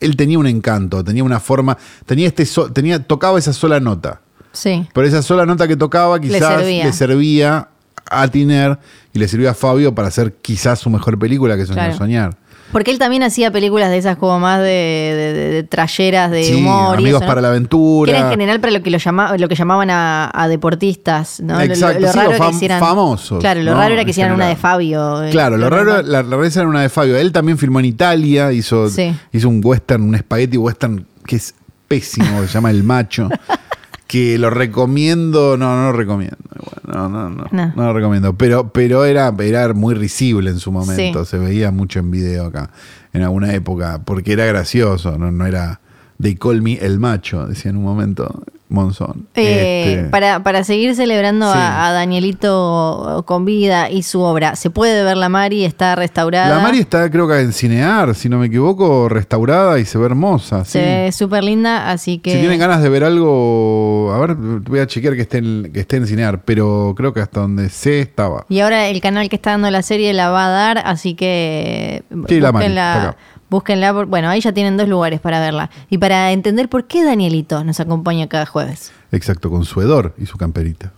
Él tenía un encanto, tenía una forma, tenía este so- tenía, tocaba esa sola nota. Sí. Pero esa sola nota que tocaba quizás servía. le servía a Tiner y le sirvió a Fabio para hacer quizás su mejor película que Claro. Soñar. Porque él también hacía películas de esas como más de, de, de- de trayeras, de Sí, humor. y Amigos eso, ¿no? para la Que aventura. era en general para lo que, lo llama, lo que llamaban a, a deportistas, Exacto, lo, raro fam- que hicieran. famosos, Claro, lo ¿no? raro era que hicieran una de. Fabio. eh, Claro, lo raro, la, la rareza era una de Fabio. Él también filmó en Italia, hizo, Sí. hizo un western, un spaghetti western que es pésimo, que se llama El Macho. <laughs> Que lo recomiendo, no, no lo recomiendo. Bueno, no, no, no, No. no lo recomiendo. Pero, pero era, era muy risible en su momento. Sí. Se veía mucho en video acá, en alguna época, porque era gracioso, no, no era They call me el macho, decía en un momento Monzón. Eh, Este, para, para seguir celebrando Sí. a, a Danielito con vida y su obra, ¿se puede ver la Mari? ¿Está restaurada? La Mari está, creo que en Cinear, si no me equivoco, restaurada y se ve hermosa. Se sí. ve súper linda, así que. Si tienen ganas de ver algo, a ver, voy a chequear que esté en, que esté en Cinear, pero creo que hasta donde sé estaba. Y ahora el canal que está dando la serie la va a dar, así que Sí, la Mari, búsquenla, está acá. Búsquenla por- bueno, ahí ya tienen dos lugares para verla. Y para entender por qué Danielito nos acompaña cada jueves. Exacto, con su hedor y su camperita.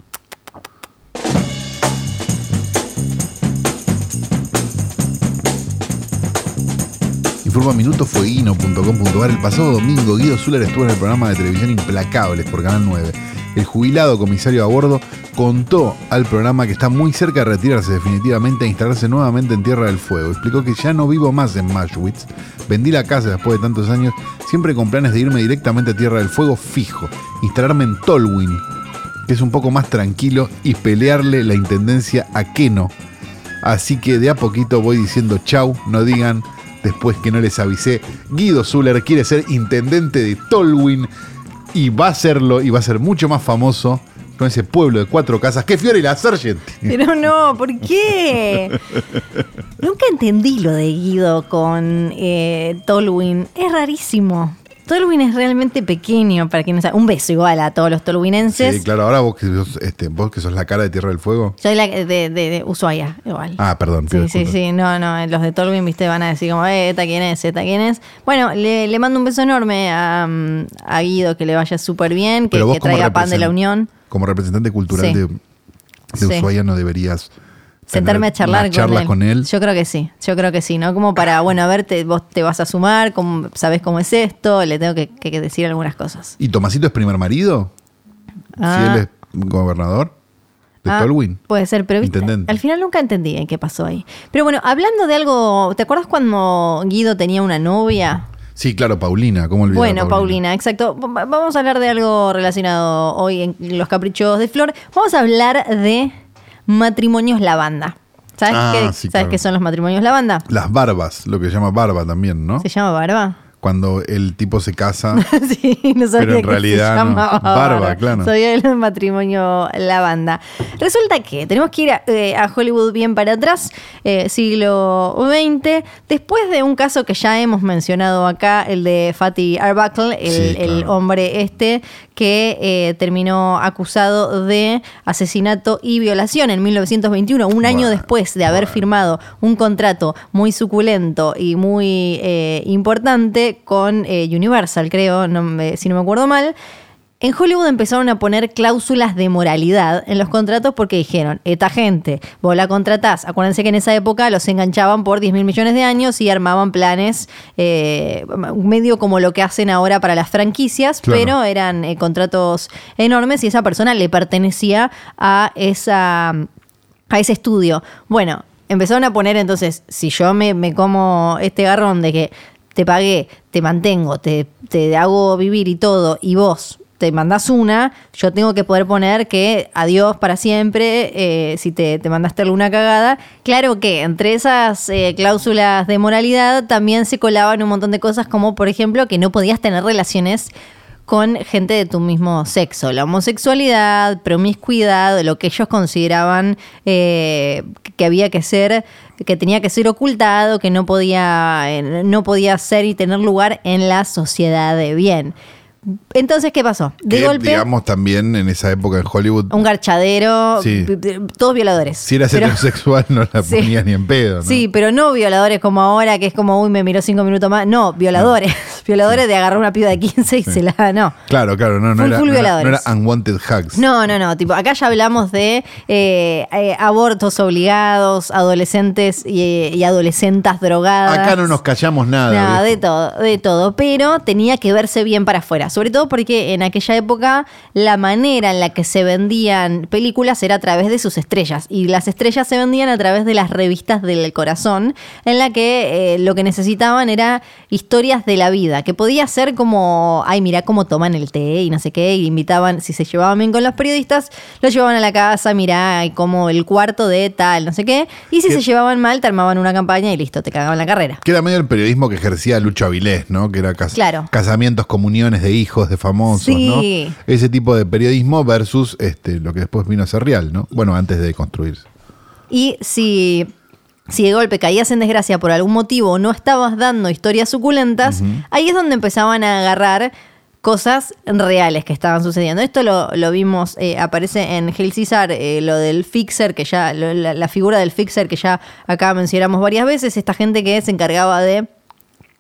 Informa Minuto Fueguino.com.ar El pasado domingo Guido Zuller estuvo en el programa de televisión Implacables por Canal 9. El jubilado comisario a bordo contó al programa que está muy cerca de retirarse definitivamente e instalarse nuevamente en Tierra del Fuego. Explicó que ya no vivo más en Mashwitz. Vendí la casa después de tantos años, siempre con planes de irme directamente a Tierra del Fuego fijo, instalarme en Tolwyn, que es un poco más tranquilo, y pelearle la intendencia a Keno. Así que de a poquito voy diciendo chau, no digan después que no les avisé. Guido Zuller quiere ser intendente de Tolwyn y va a serlo y va a ser mucho más famoso no ese pueblo de cuatro casas. ¡Qué Fiore y la Sargent! Pero no, ¿por qué? <laughs> Nunca entendí lo de Guido con eh, Tolwyn. Es rarísimo. Tolwyn es realmente pequeño para quien no sabe. Un beso igual a todos los tolwynenses. Sí, claro, ahora vos que, sos, este, vos que sos la cara de Tierra del Fuego. Soy la de, de, de Ushuaia, igual. Ah, perdón. Sí, sí, sí, no, no, los de Tolwyn, viste, van a decir como, eh, esta quién es, esta quién es. Bueno, le, le mando un beso enorme a, mm, a Guido, que le vaya súper bien, que, traiga pan de la Unión. Como representante cultural Sí. de, de Sí. Ushuaia no deberías Sentarme a charlar una charla con él. Yo creo que sí, yo creo que sí, ¿no? Como para, bueno, a ver, te- vos te vas a sumar, cómo, sabés cómo es esto, le tengo que, que decir algunas cosas. ¿Y Tomasito es primer marido? Ah. Si él es gobernador de Ah, Tolwyn. Puede ser, pero viste, al final nunca entendí en qué pasó ahí. Pero bueno, hablando de algo, ¿te acuerdas cuando Guido tenía una novia? Sí, claro, Paulina. ¿Cómo olvidar Bueno, Paulina, exacto. Va- Vamos a hablar de algo relacionado hoy en Los Caprichos de Flor. Vamos a hablar de matrimonios lavanda. ¿Sabes, Ah, qué, sí, ¿sabes claro. qué son los matrimonios lavanda? Las barbas, lo que se llama barba también, ¿no? ¿Se llama barba? cuando el tipo se casa. <laughs> sí, no sabía pero en realidad se llamaba no. Barba, claro. Sabía el <laughs> matrimonio la banda. Resulta que tenemos que ir a, eh, Hollywood bien para atrás, eh, siglo XX, después de un caso que ya hemos mencionado acá, el de Fatty Arbuckle, el, hombre este que eh, terminó acusado de asesinato y violación en 1921, un año después de haber firmado un contrato muy suculento y muy importante con eh, Universal, creo, si no me acuerdo mal. En Hollywood empezaron a poner cláusulas de moralidad en los contratos porque dijeron, esta gente, vos la contratás. Acuérdense que en esa época los enganchaban por 10 mil millones de años y armaban planes, eh, medio como lo que hacen ahora para las franquicias, pero eran eh, contratos enormes y esa persona le pertenecía a, esa, a ese estudio. Bueno, empezaron a poner entonces, si yo me, me como este garrón de que te pagué te mantengo, te, te hago vivir y todo, y vos te mandás una, yo tengo que poder poner que adiós para siempre eh, si te, te mandaste alguna cagada. Claro que entre esas eh, cláusulas de moralidad también se colaban un montón de cosas como por ejemplo que no podías tener relaciones con gente de tu mismo sexo. La homosexualidad, promiscuidad, lo que ellos consideraban eh, que había que ser, que tenía que ser ocultado, que no podía, eh, no podía ser y tener lugar en la sociedad de bien. Entonces, ¿qué pasó? De Que, golpe, digamos, también en esa época en Hollywood, un garchadero, Sí. todos violadores. si eras Pero- heterosexual no la <laughs> Sí. ponías ni en pedo, ¿no? Sí, pero no violadores como ahora, que es como, uy, me miró cinco minutos más. No, violadores. <laughs> violadores de agarrar una piba de 15 y se la. No. Claro, claro, no, no, Full, era, full no, era, no era unwanted hugs. No, no, no. Tipo, acá ya hablamos de eh, eh, abortos obligados, adolescentes y, y adolescentas drogadas. Acá no nos callamos nada. Nada, de todo, de todo. Pero tenía que verse bien para afuera. Sobre todo porque en aquella época la manera en la que se vendían películas era a través de sus estrellas. Y las estrellas se vendían a través de las revistas del corazón, en la que eh, lo que necesitaban era historias de la vida, que podía ser como, ay, mira cómo toman el té y no sé qué, y invitaban, si se llevaban bien con los periodistas, los llevaban a la casa, mirá, y como el cuarto de tal, no sé qué. Y si se llevaban mal, te armaban una campaña y listo, te cagaban la carrera. Que era medio el periodismo que ejercía Lucho Avilés, ¿no? Que era cas- Claro. casamientos, comuniones de hijos, de famosos, Sí. ¿no? Ese tipo de periodismo versus este, lo que después vino a ser real, ¿no? Bueno, antes de construirse. Y si, si de golpe caías en desgracia por algún motivo no estabas dando historias suculentas, ahí es donde empezaban a agarrar cosas reales que estaban sucediendo. Esto lo, lo vimos, eh, aparece en Hail Caesar, eh, lo del fixer, que ya, lo- la, la figura del fixer que ya acá mencionamos varias veces, esta gente que se encargaba de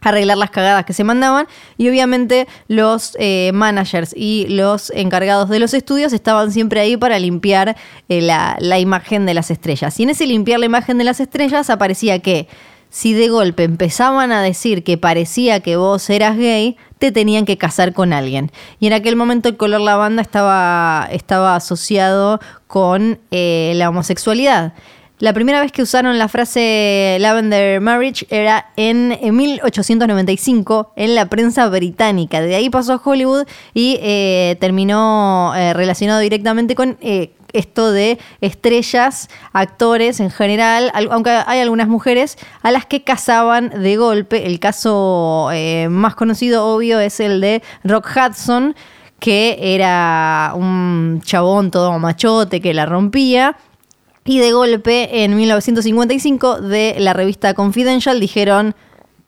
arreglar las cagadas que se mandaban y obviamente los eh, managers y los encargados de los estudios estaban siempre ahí para limpiar eh, la, la imagen de las estrellas. Y en ese limpiar la imagen de las estrellas aparecía que si de golpe empezaban a decir que parecía que vos eras gay, te tenían que casar con alguien. Y en aquel momento el color lavanda estaba, estaba asociado con eh, la homosexualidad. La primera vez que usaron la frase Lavender Marriage era en, en 1895 en la prensa británica. De ahí pasó a Hollywood y eh, terminó eh, relacionado directamente con eh, esto de estrellas, actores en general, al- aunque hay algunas mujeres a las que casaban de golpe. El caso eh, más conocido, obvio, es el de Rock Hudson que era un chabón todo machote que la rompía. Y de golpe, en 1955, de la revista Confidential dijeron,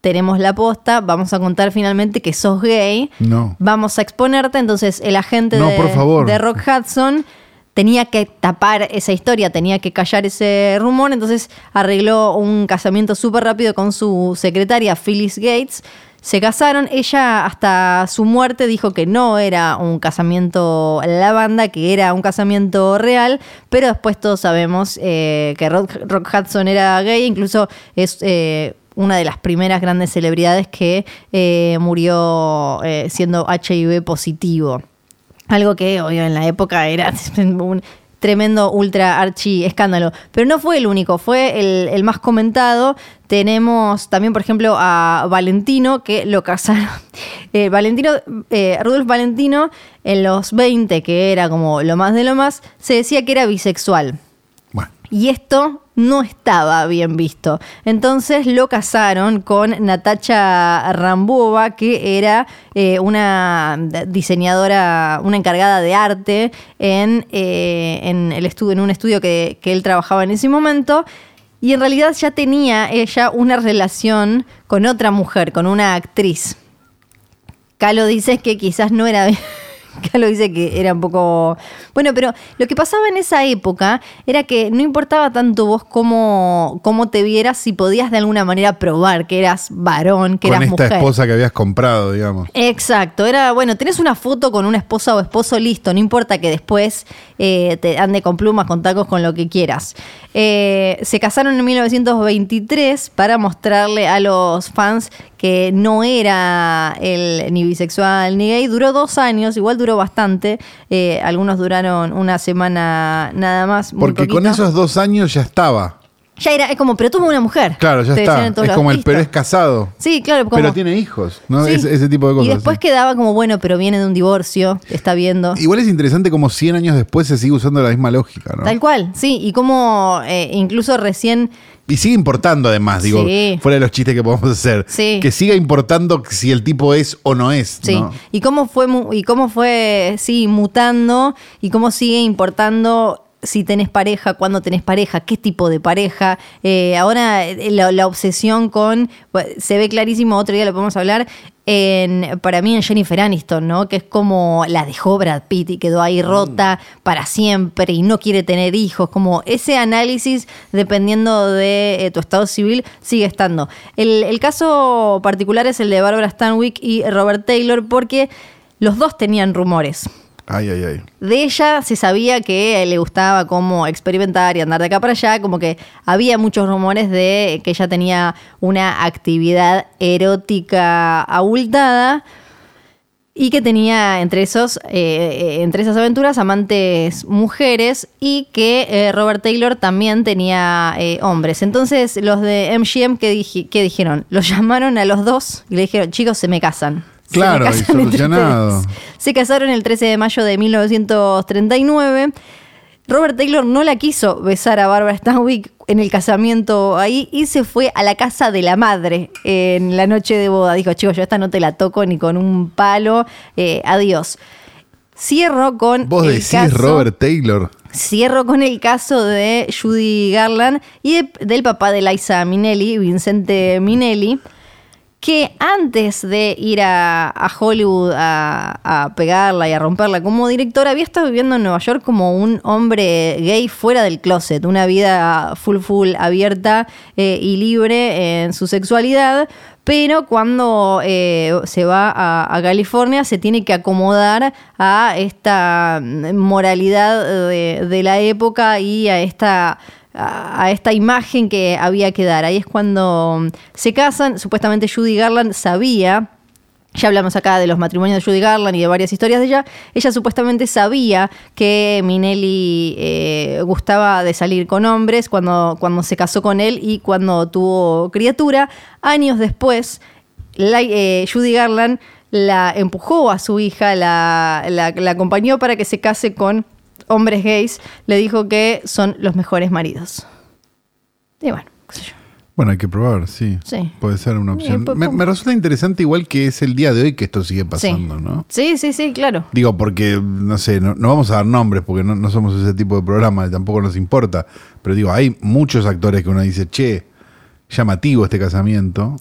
tenemos la posta, vamos a contar finalmente que sos gay, No. vamos a exponerte. Entonces el agente No, de, por favor. de Rock Hudson tenía que tapar esa historia, tenía que callar ese rumor, entonces arregló un casamiento súper rápido con su secretaria Phyllis Gates. Se casaron, ella hasta su muerte dijo que no era un casamiento la banda, que era un casamiento real, pero después todos sabemos eh, que Rock, Rock Hudson era gay, incluso es eh, una de las primeras grandes celebridades que eh, murió siendo HIV positivo. Algo que obvio en la época era <laughs> tremendo ultra archi escándalo. Pero no fue el único, fue el, el más comentado. Tenemos también, por ejemplo, a Valentino, que lo casaron. <laughs> Eh, Valentino, eh, Rudolf Valentino, en los 20, que era como lo más de lo más, se decía que era bisexual. Bueno, Y esto no estaba bien visto. Entonces lo casaron con Natacha Rambova, que era eh, una diseñadora, una encargada de arte en, eh, el estudio, en un estudio que, que él trabajaba en ese momento. Y en realidad ya tenía ella una relación con otra mujer, con una actriz. Calo dice que quizás no era. <laughs> Calo dice que era un poco. Bueno, pero lo que pasaba en esa época era que no importaba tanto vos cómo, cómo te vieras, si podías de alguna manera probar que eras varón, que con eras esta mujer. esposa que habías comprado, digamos. Exacto, era bueno, tenés una foto con una esposa o esposo listo, no importa que después eh, te ande con plumas, con tacos, con lo que quieras. Eh, se casaron en 1923 para mostrarle a los fans que no era el, ni bisexual ni gay. Duró dos años, igual duró bastante. Eh, algunos duraron una semana nada más. muy Porque con esos dos años ya estaba. Ya era, es como, pero tuvo una mujer. Claro, ya Te decían está. todos Es lados, como el "Listo". pero es casado. Sí, claro. Como, Pero tiene hijos, ¿no? Sí. Ese, ese tipo de cosas. Y después sí. quedaba como, bueno, pero viene de un divorcio, está viendo. Igual es interesante como 100 años después se sigue usando la misma lógica, ¿no? Tal cual, sí. Y como eh, incluso recién. Y sigue importando además, digo, Sí. fuera de los chistes que podemos hacer. Sí. Que siga importando si el tipo es o no es. Sí. ¿no? Y cómo fue, mu- y cómo fue, sí, mutando y cómo sigue importando si tenés pareja, cuándo tenés pareja, qué tipo de pareja. Eh, ahora eh, la, la obsesión con, se ve clarísimo, otro día lo podemos hablar, en, para mí en Jennifer Aniston, ¿no? Que es como la dejó Brad Pitt y quedó ahí rota para siempre y no quiere tener hijos. Como ese análisis, dependiendo de eh, tu estado civil, sigue estando. El, el caso particular es el de Barbara Stanwyck y Robert Taylor porque los dos tenían rumores. De ella se sabía que le gustaba como experimentar y andar de acá para allá, como que había muchos rumores de que ella tenía una actividad erótica abultada y que tenía entre esos eh, entre esas aventuras amantes mujeres y que eh, Robert Taylor también tenía eh, hombres. Entonces los de MGM que, dije- que dijeron, los llamaron a los dos y le dijeron, chicos, se me casan. Se Claro, y solucionado. ustedes". Se casaron el 13 de mayo de 1939. Robert Taylor no la quiso besar a Barbara Stanwyck en el casamiento ahí y se fue a la casa de la madre en la noche de boda. Dijo, chicos, yo esta no te la toco ni con un palo. eh, adiós. Cierro con Vos el decís caso- Robert Taylor. Cierro con el caso de Judy Garland y de- del papá de Liza Minnelli, Vincente Minnelli, que antes de ir a, Hollywood a, pegarla y a romperla como director, había estado viviendo en Nueva York como un hombre gay fuera del closet, una vida full full abierta eh, y libre en su sexualidad. Pero cuando eh, se va a, California se tiene que acomodar a esta moralidad de, de la época y a esta a esta imagen que había que dar. Ahí es cuando se casan. Supuestamente Judy Garland sabía. Ya hablamos acá de los matrimonios de Judy Garland y de varias historias de ella. Ella supuestamente sabía que Minelli eh, gustaba de salir con hombres cuando, cuando se casó con él y cuando tuvo criatura. Años después, eh, Judy Garland la empujó a su hija, la acompañó para que se case con hombres gays. Le dijo que son los mejores maridos. Y bueno, qué sé yo. Bueno, hay que probar, sí. Sí. Puede ser una opción. Me, resulta interesante igual que es el día de hoy que esto sigue pasando, sí. ¿no? Sí, sí, sí, claro. Digo, porque, no sé, no, no vamos a dar nombres porque no, no somos ese tipo de programa tampoco nos importa. Pero digo, hay muchos actores que uno dice, che, llamativo este casamiento.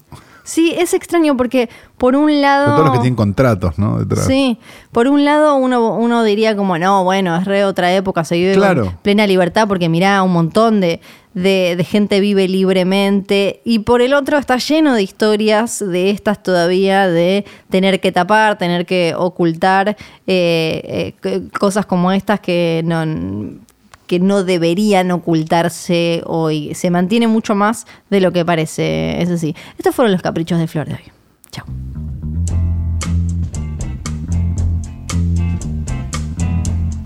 Sí, es extraño porque por un lado... Sobre todo los que tienen contratos, ¿no? Detrás. Sí, por un lado uno, uno diría como, no, bueno, es re otra época, se vive Claro. con plena libertad porque mirá, un montón de, de, de gente vive libremente y por el otro está lleno de historias de estas todavía de tener que tapar, tener que ocultar eh, eh, cosas como estas que no que no deberían ocultarse hoy. Se mantiene mucho más de lo que parece, es así. Estos fueron los caprichos de Flor de hoy. Chao.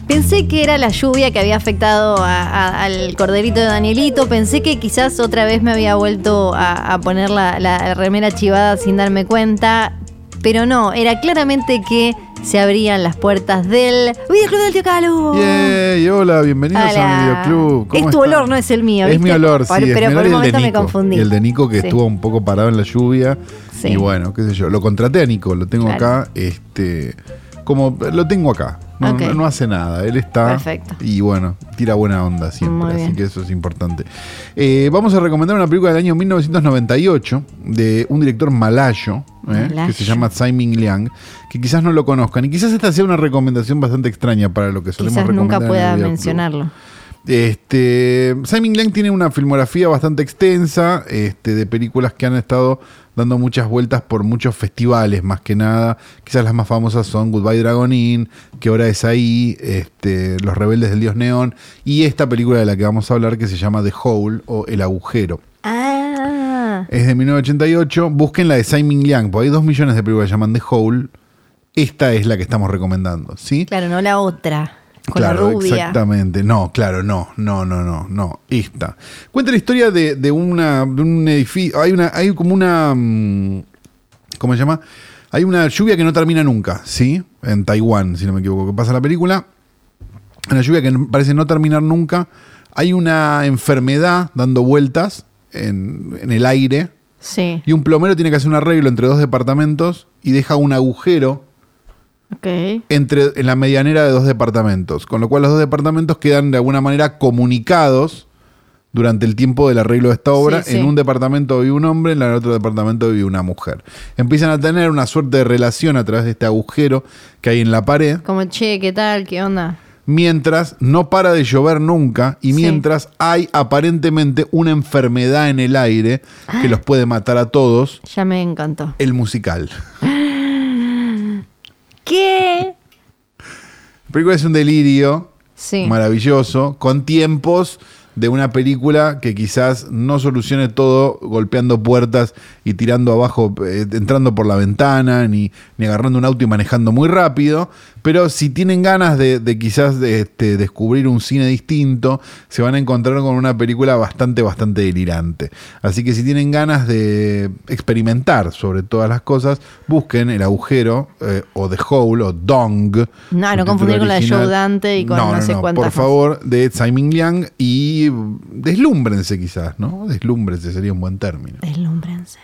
Pensé que era la lluvia que había afectado al corderito de Danielito. Pensé que quizás otra vez me había vuelto a, a poner la, la remera chivada sin darme cuenta. Pero no, era claramente que se abrían las puertas del Videoclub del Tío Calu. Yay, hola, bienvenidos Hola. a Videoclub. ¿Cómo Es tu están? olor, no es el mío, Es ¿viste? mi olor, sí. es pero por un momento me confundí. Y el de Nico que Sí. estuvo un poco parado en la lluvia. Sí. Y bueno, qué sé yo. Lo contraté a Nico, lo tengo Claro. acá. Este, como lo tengo acá. No, no- no hace nada. Él está. Perfecto. Y bueno, tira buena onda siempre. Así que eso es importante. Eh, vamos a recomendar una película del año 1998 de un director malayo. eh, que se llama Simon Liang, que quizás no lo conozcan y quizás esta sea una recomendación bastante extraña para lo que solemos Quizás recomendar. nunca en el pueda Videoclub. Este, Simon Lang tiene una filmografía bastante extensa este, de películas que han estado dando muchas vueltas por muchos festivales, más que nada. Quizás las más famosas son Goodbye Dragon Inn, Que hora es ahí, este, Los Rebeldes del Dios Neón y esta película de la que vamos a hablar que se llama The Hole o El Agujero. Ah, Es de 1988. Busquen la de Simon Liang, porque hay dos millones de películas que se llaman The Hole. Esta es la que estamos recomendando, ¿sí? claro, no la otra. Con claro, la rubia. exactamente. No, claro, no, no, no, no, no. Esta. Cuenta la historia de, de una, de un edificio. Hay una, hay como una. mm, ¿Cómo se llama? Hay una lluvia que no termina nunca, ¿sí? En Taiwán, si no me equivoco. ¿Qué pasa la película? Una lluvia que parece no terminar nunca. Hay una enfermedad dando vueltas en, en el aire. Sí, Y un plomero tiene que hacer un arreglo entre dos departamentos y deja un agujero entre, en la medianera de dos departamentos, con lo cual los dos departamentos quedan de alguna manera comunicados durante el tiempo del arreglo de esta obra. Sí, sí. En un departamento vive un hombre, en el otro departamento vive una mujer. Empiezan a tener una suerte de relación a través de este agujero que hay en la pared, Como, che, ¿qué tal? ¿Qué onda? mientras no para de llover nunca y Sí. mientras hay aparentemente una enfermedad en el aire que los puede matar a todos, Ya me encantó. el musical. <laughs> ¿Qué? La película es un delirio. Sí. maravilloso, con tiempos de una película que quizás no solucione todo golpeando puertas y tirando abajo, eh, entrando por la ventana, ni, ni agarrando un auto y manejando muy rápido. Pero si tienen ganas de, de quizás de, este, descubrir un cine distinto, se van a encontrar con una película bastante, bastante delirante. Así que si tienen ganas de experimentar sobre todas las cosas, busquen El Agujero eh, o The Hole o Dong. No, no confundir con la de. Joe Dante y con no, sé cuántas Por favor, de Simon Liang y deslúmbrense quizás, ¿no? Deslúmbrense sería un buen término. Deslúmbrense.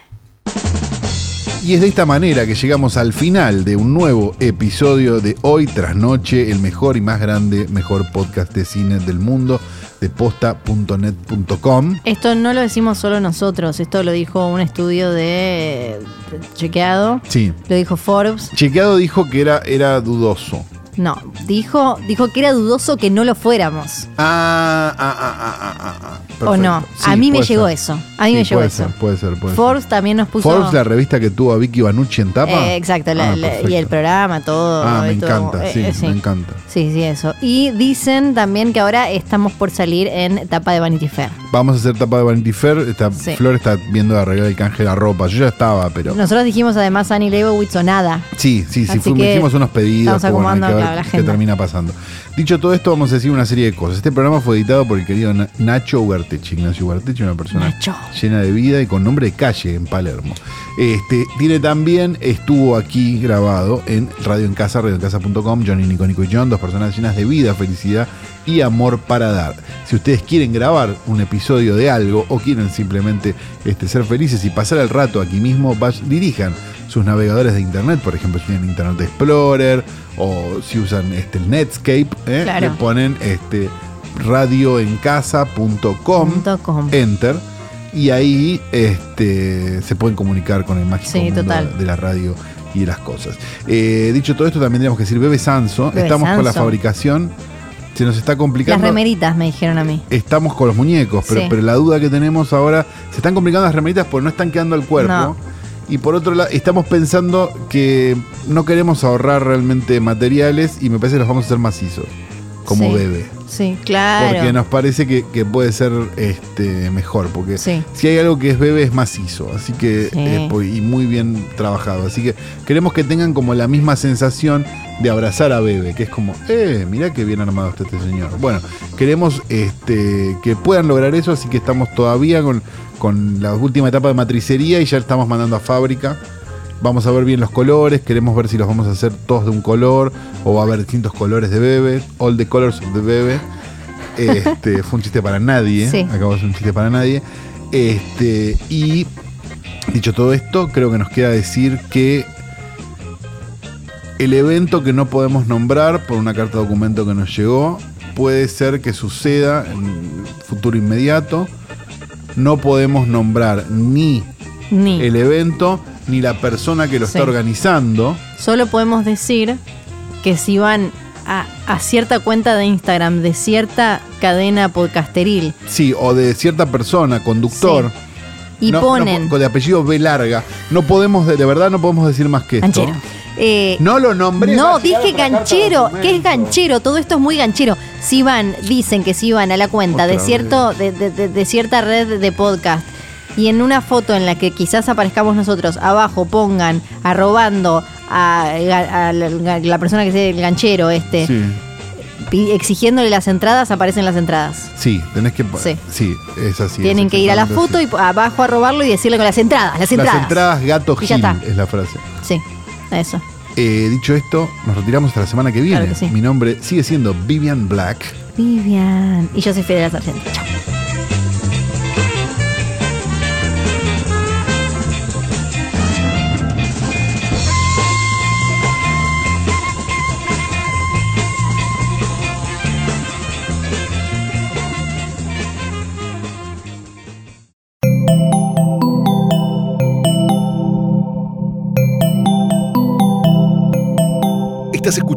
Y es de esta manera que llegamos al final de un nuevo episodio de Hoy tras Noche, el mejor y más grande, mejor podcast de cine del mundo, de posta.net.com. Esto no lo decimos solo nosotros, esto lo dijo un estudio de, de chequeado, Sí. lo dijo Forbes. Chequeado dijo que era, era dudoso. No, dijo, dijo que era dudoso que no lo fuéramos. Ah, ah, ah, ah, ah, ah, ah. ¿O no? A mí me puede llegó ser. eso. A mí Sí, me llegó puede eso. Ser, puede ser, puede ser. Forbes también nos puso. Forbes, la revista que tuvo a Vicky Banucci en tapa. Eh, exacto, la- Ah, la- y el programa, todo. Ah, me encanta, Eh, sí, eh, me encanta. Sí, sí, eso. Y dicen también que ahora estamos por salir en tapa de Vanity Fair. Vamos a hacer tapa de Vanity Fair. Sí. Flor está viendo de arreglar el canje de la ropa. Yo ya estaba, pero. Nosotros dijimos además Annie Leibovitz o nada. Sí, sí, sí. Así fuimos- que hicimos unos pedidos. estamos que bueno, hay acomodando que ver la agenda. termina pasando. Dicho todo esto, vamos a decir una serie de cosas. Este programa fue editado por el querido Na- Nacho. Ugarteche, Ignacio Ugarteche, una persona Nacho. llena de vida y con nombre de calle en Palermo. Este, tiene también, estuvo aquí grabado en Radio en Casa, radioencasa.com, Johnny, Nico, Nico y John, dos personas llenas de vida, felicidad y amor para dar. Si ustedes quieren grabar un episodio de algo o quieren simplemente este, ser felices y pasar el rato aquí mismo, dirijan sus navegadores de internet, por ejemplo, si tienen Internet Explorer o si usan este, el Netscape, ¿eh? Claro. le ponen este, radioencasa.com, enter, y ahí este, se pueden comunicar con el mágico Sí, mundo total. de la radio y de las cosas. Eh, dicho todo esto, también tenemos que decir Bebe Sanso. Bebe Estamos con la fabricación. Se nos está Las complicando. remeritas me dijeron a mí. Estamos con los muñecos, pero, Sí. pero la duda que tenemos ahora, se están complicando las remeritas porque no están quedando al cuerpo. No. Y por otro lado, estamos pensando que no queremos ahorrar realmente materiales y me parece que los vamos a hacer macizos, como Sí. bebé. Sí, claro. Porque nos parece que, que puede ser este, mejor. Porque Sí. si hay algo que es bebé es macizo. Así que. Sí. eh, po- y muy bien trabajado. Así que queremos que tengan como la misma sensación de abrazar a bebé. Que es como, eh, mirá qué bien armado está este señor. Bueno, queremos este, que puedan lograr eso. Así que estamos todavía con, con la última etapa de matricería y ya estamos mandando a fábrica. Vamos a ver bien los colores, queremos ver si los vamos a hacer todos de un color o va a haber distintos colores de bebé, all the colors of the bebé. Este, <laughs> fue un chiste para nadie, Sí. acabo de ser un chiste para nadie. Este, y dicho todo esto, creo que nos queda decir que el evento que no podemos nombrar por una carta documento que nos llegó puede ser que suceda en futuro inmediato. No podemos nombrar ni Ni. el evento ni la persona que lo Sí. está organizando. Solo podemos decir que si van a, a cierta cuenta de Instagram de cierta cadena podcasteril Sí, o de cierta persona, conductor. y No- no ponen po- de apellido B larga. No podemos, de, de verdad, no podemos decir más que esto. ganchero. Eh, No lo nombré. no, dije ganchero, que es ganchero, todo esto es muy ganchero. Si van, dicen que si van a la cuenta de cierto, de, de- de- de cierta red de podcast y en una foto en la que quizás aparezcamos nosotros, abajo pongan arrobando a, a la, la persona que es el ganchero este, Sí, exigiéndole las entradas, aparecen las entradas. sí, tenés que. Sí. Sí, es así. Tienen que ir a la foto y abajo a robarlo y decirle con las entradas, las entradas. Las entradas gato Gil es la frase. Sí, eso. Eh, dicho esto, nos retiramos hasta la semana que viene. Claro que sí. Mi nombre sigue siendo Vivian Black. Vivian. Y yo soy Fidel Sargento. Chao.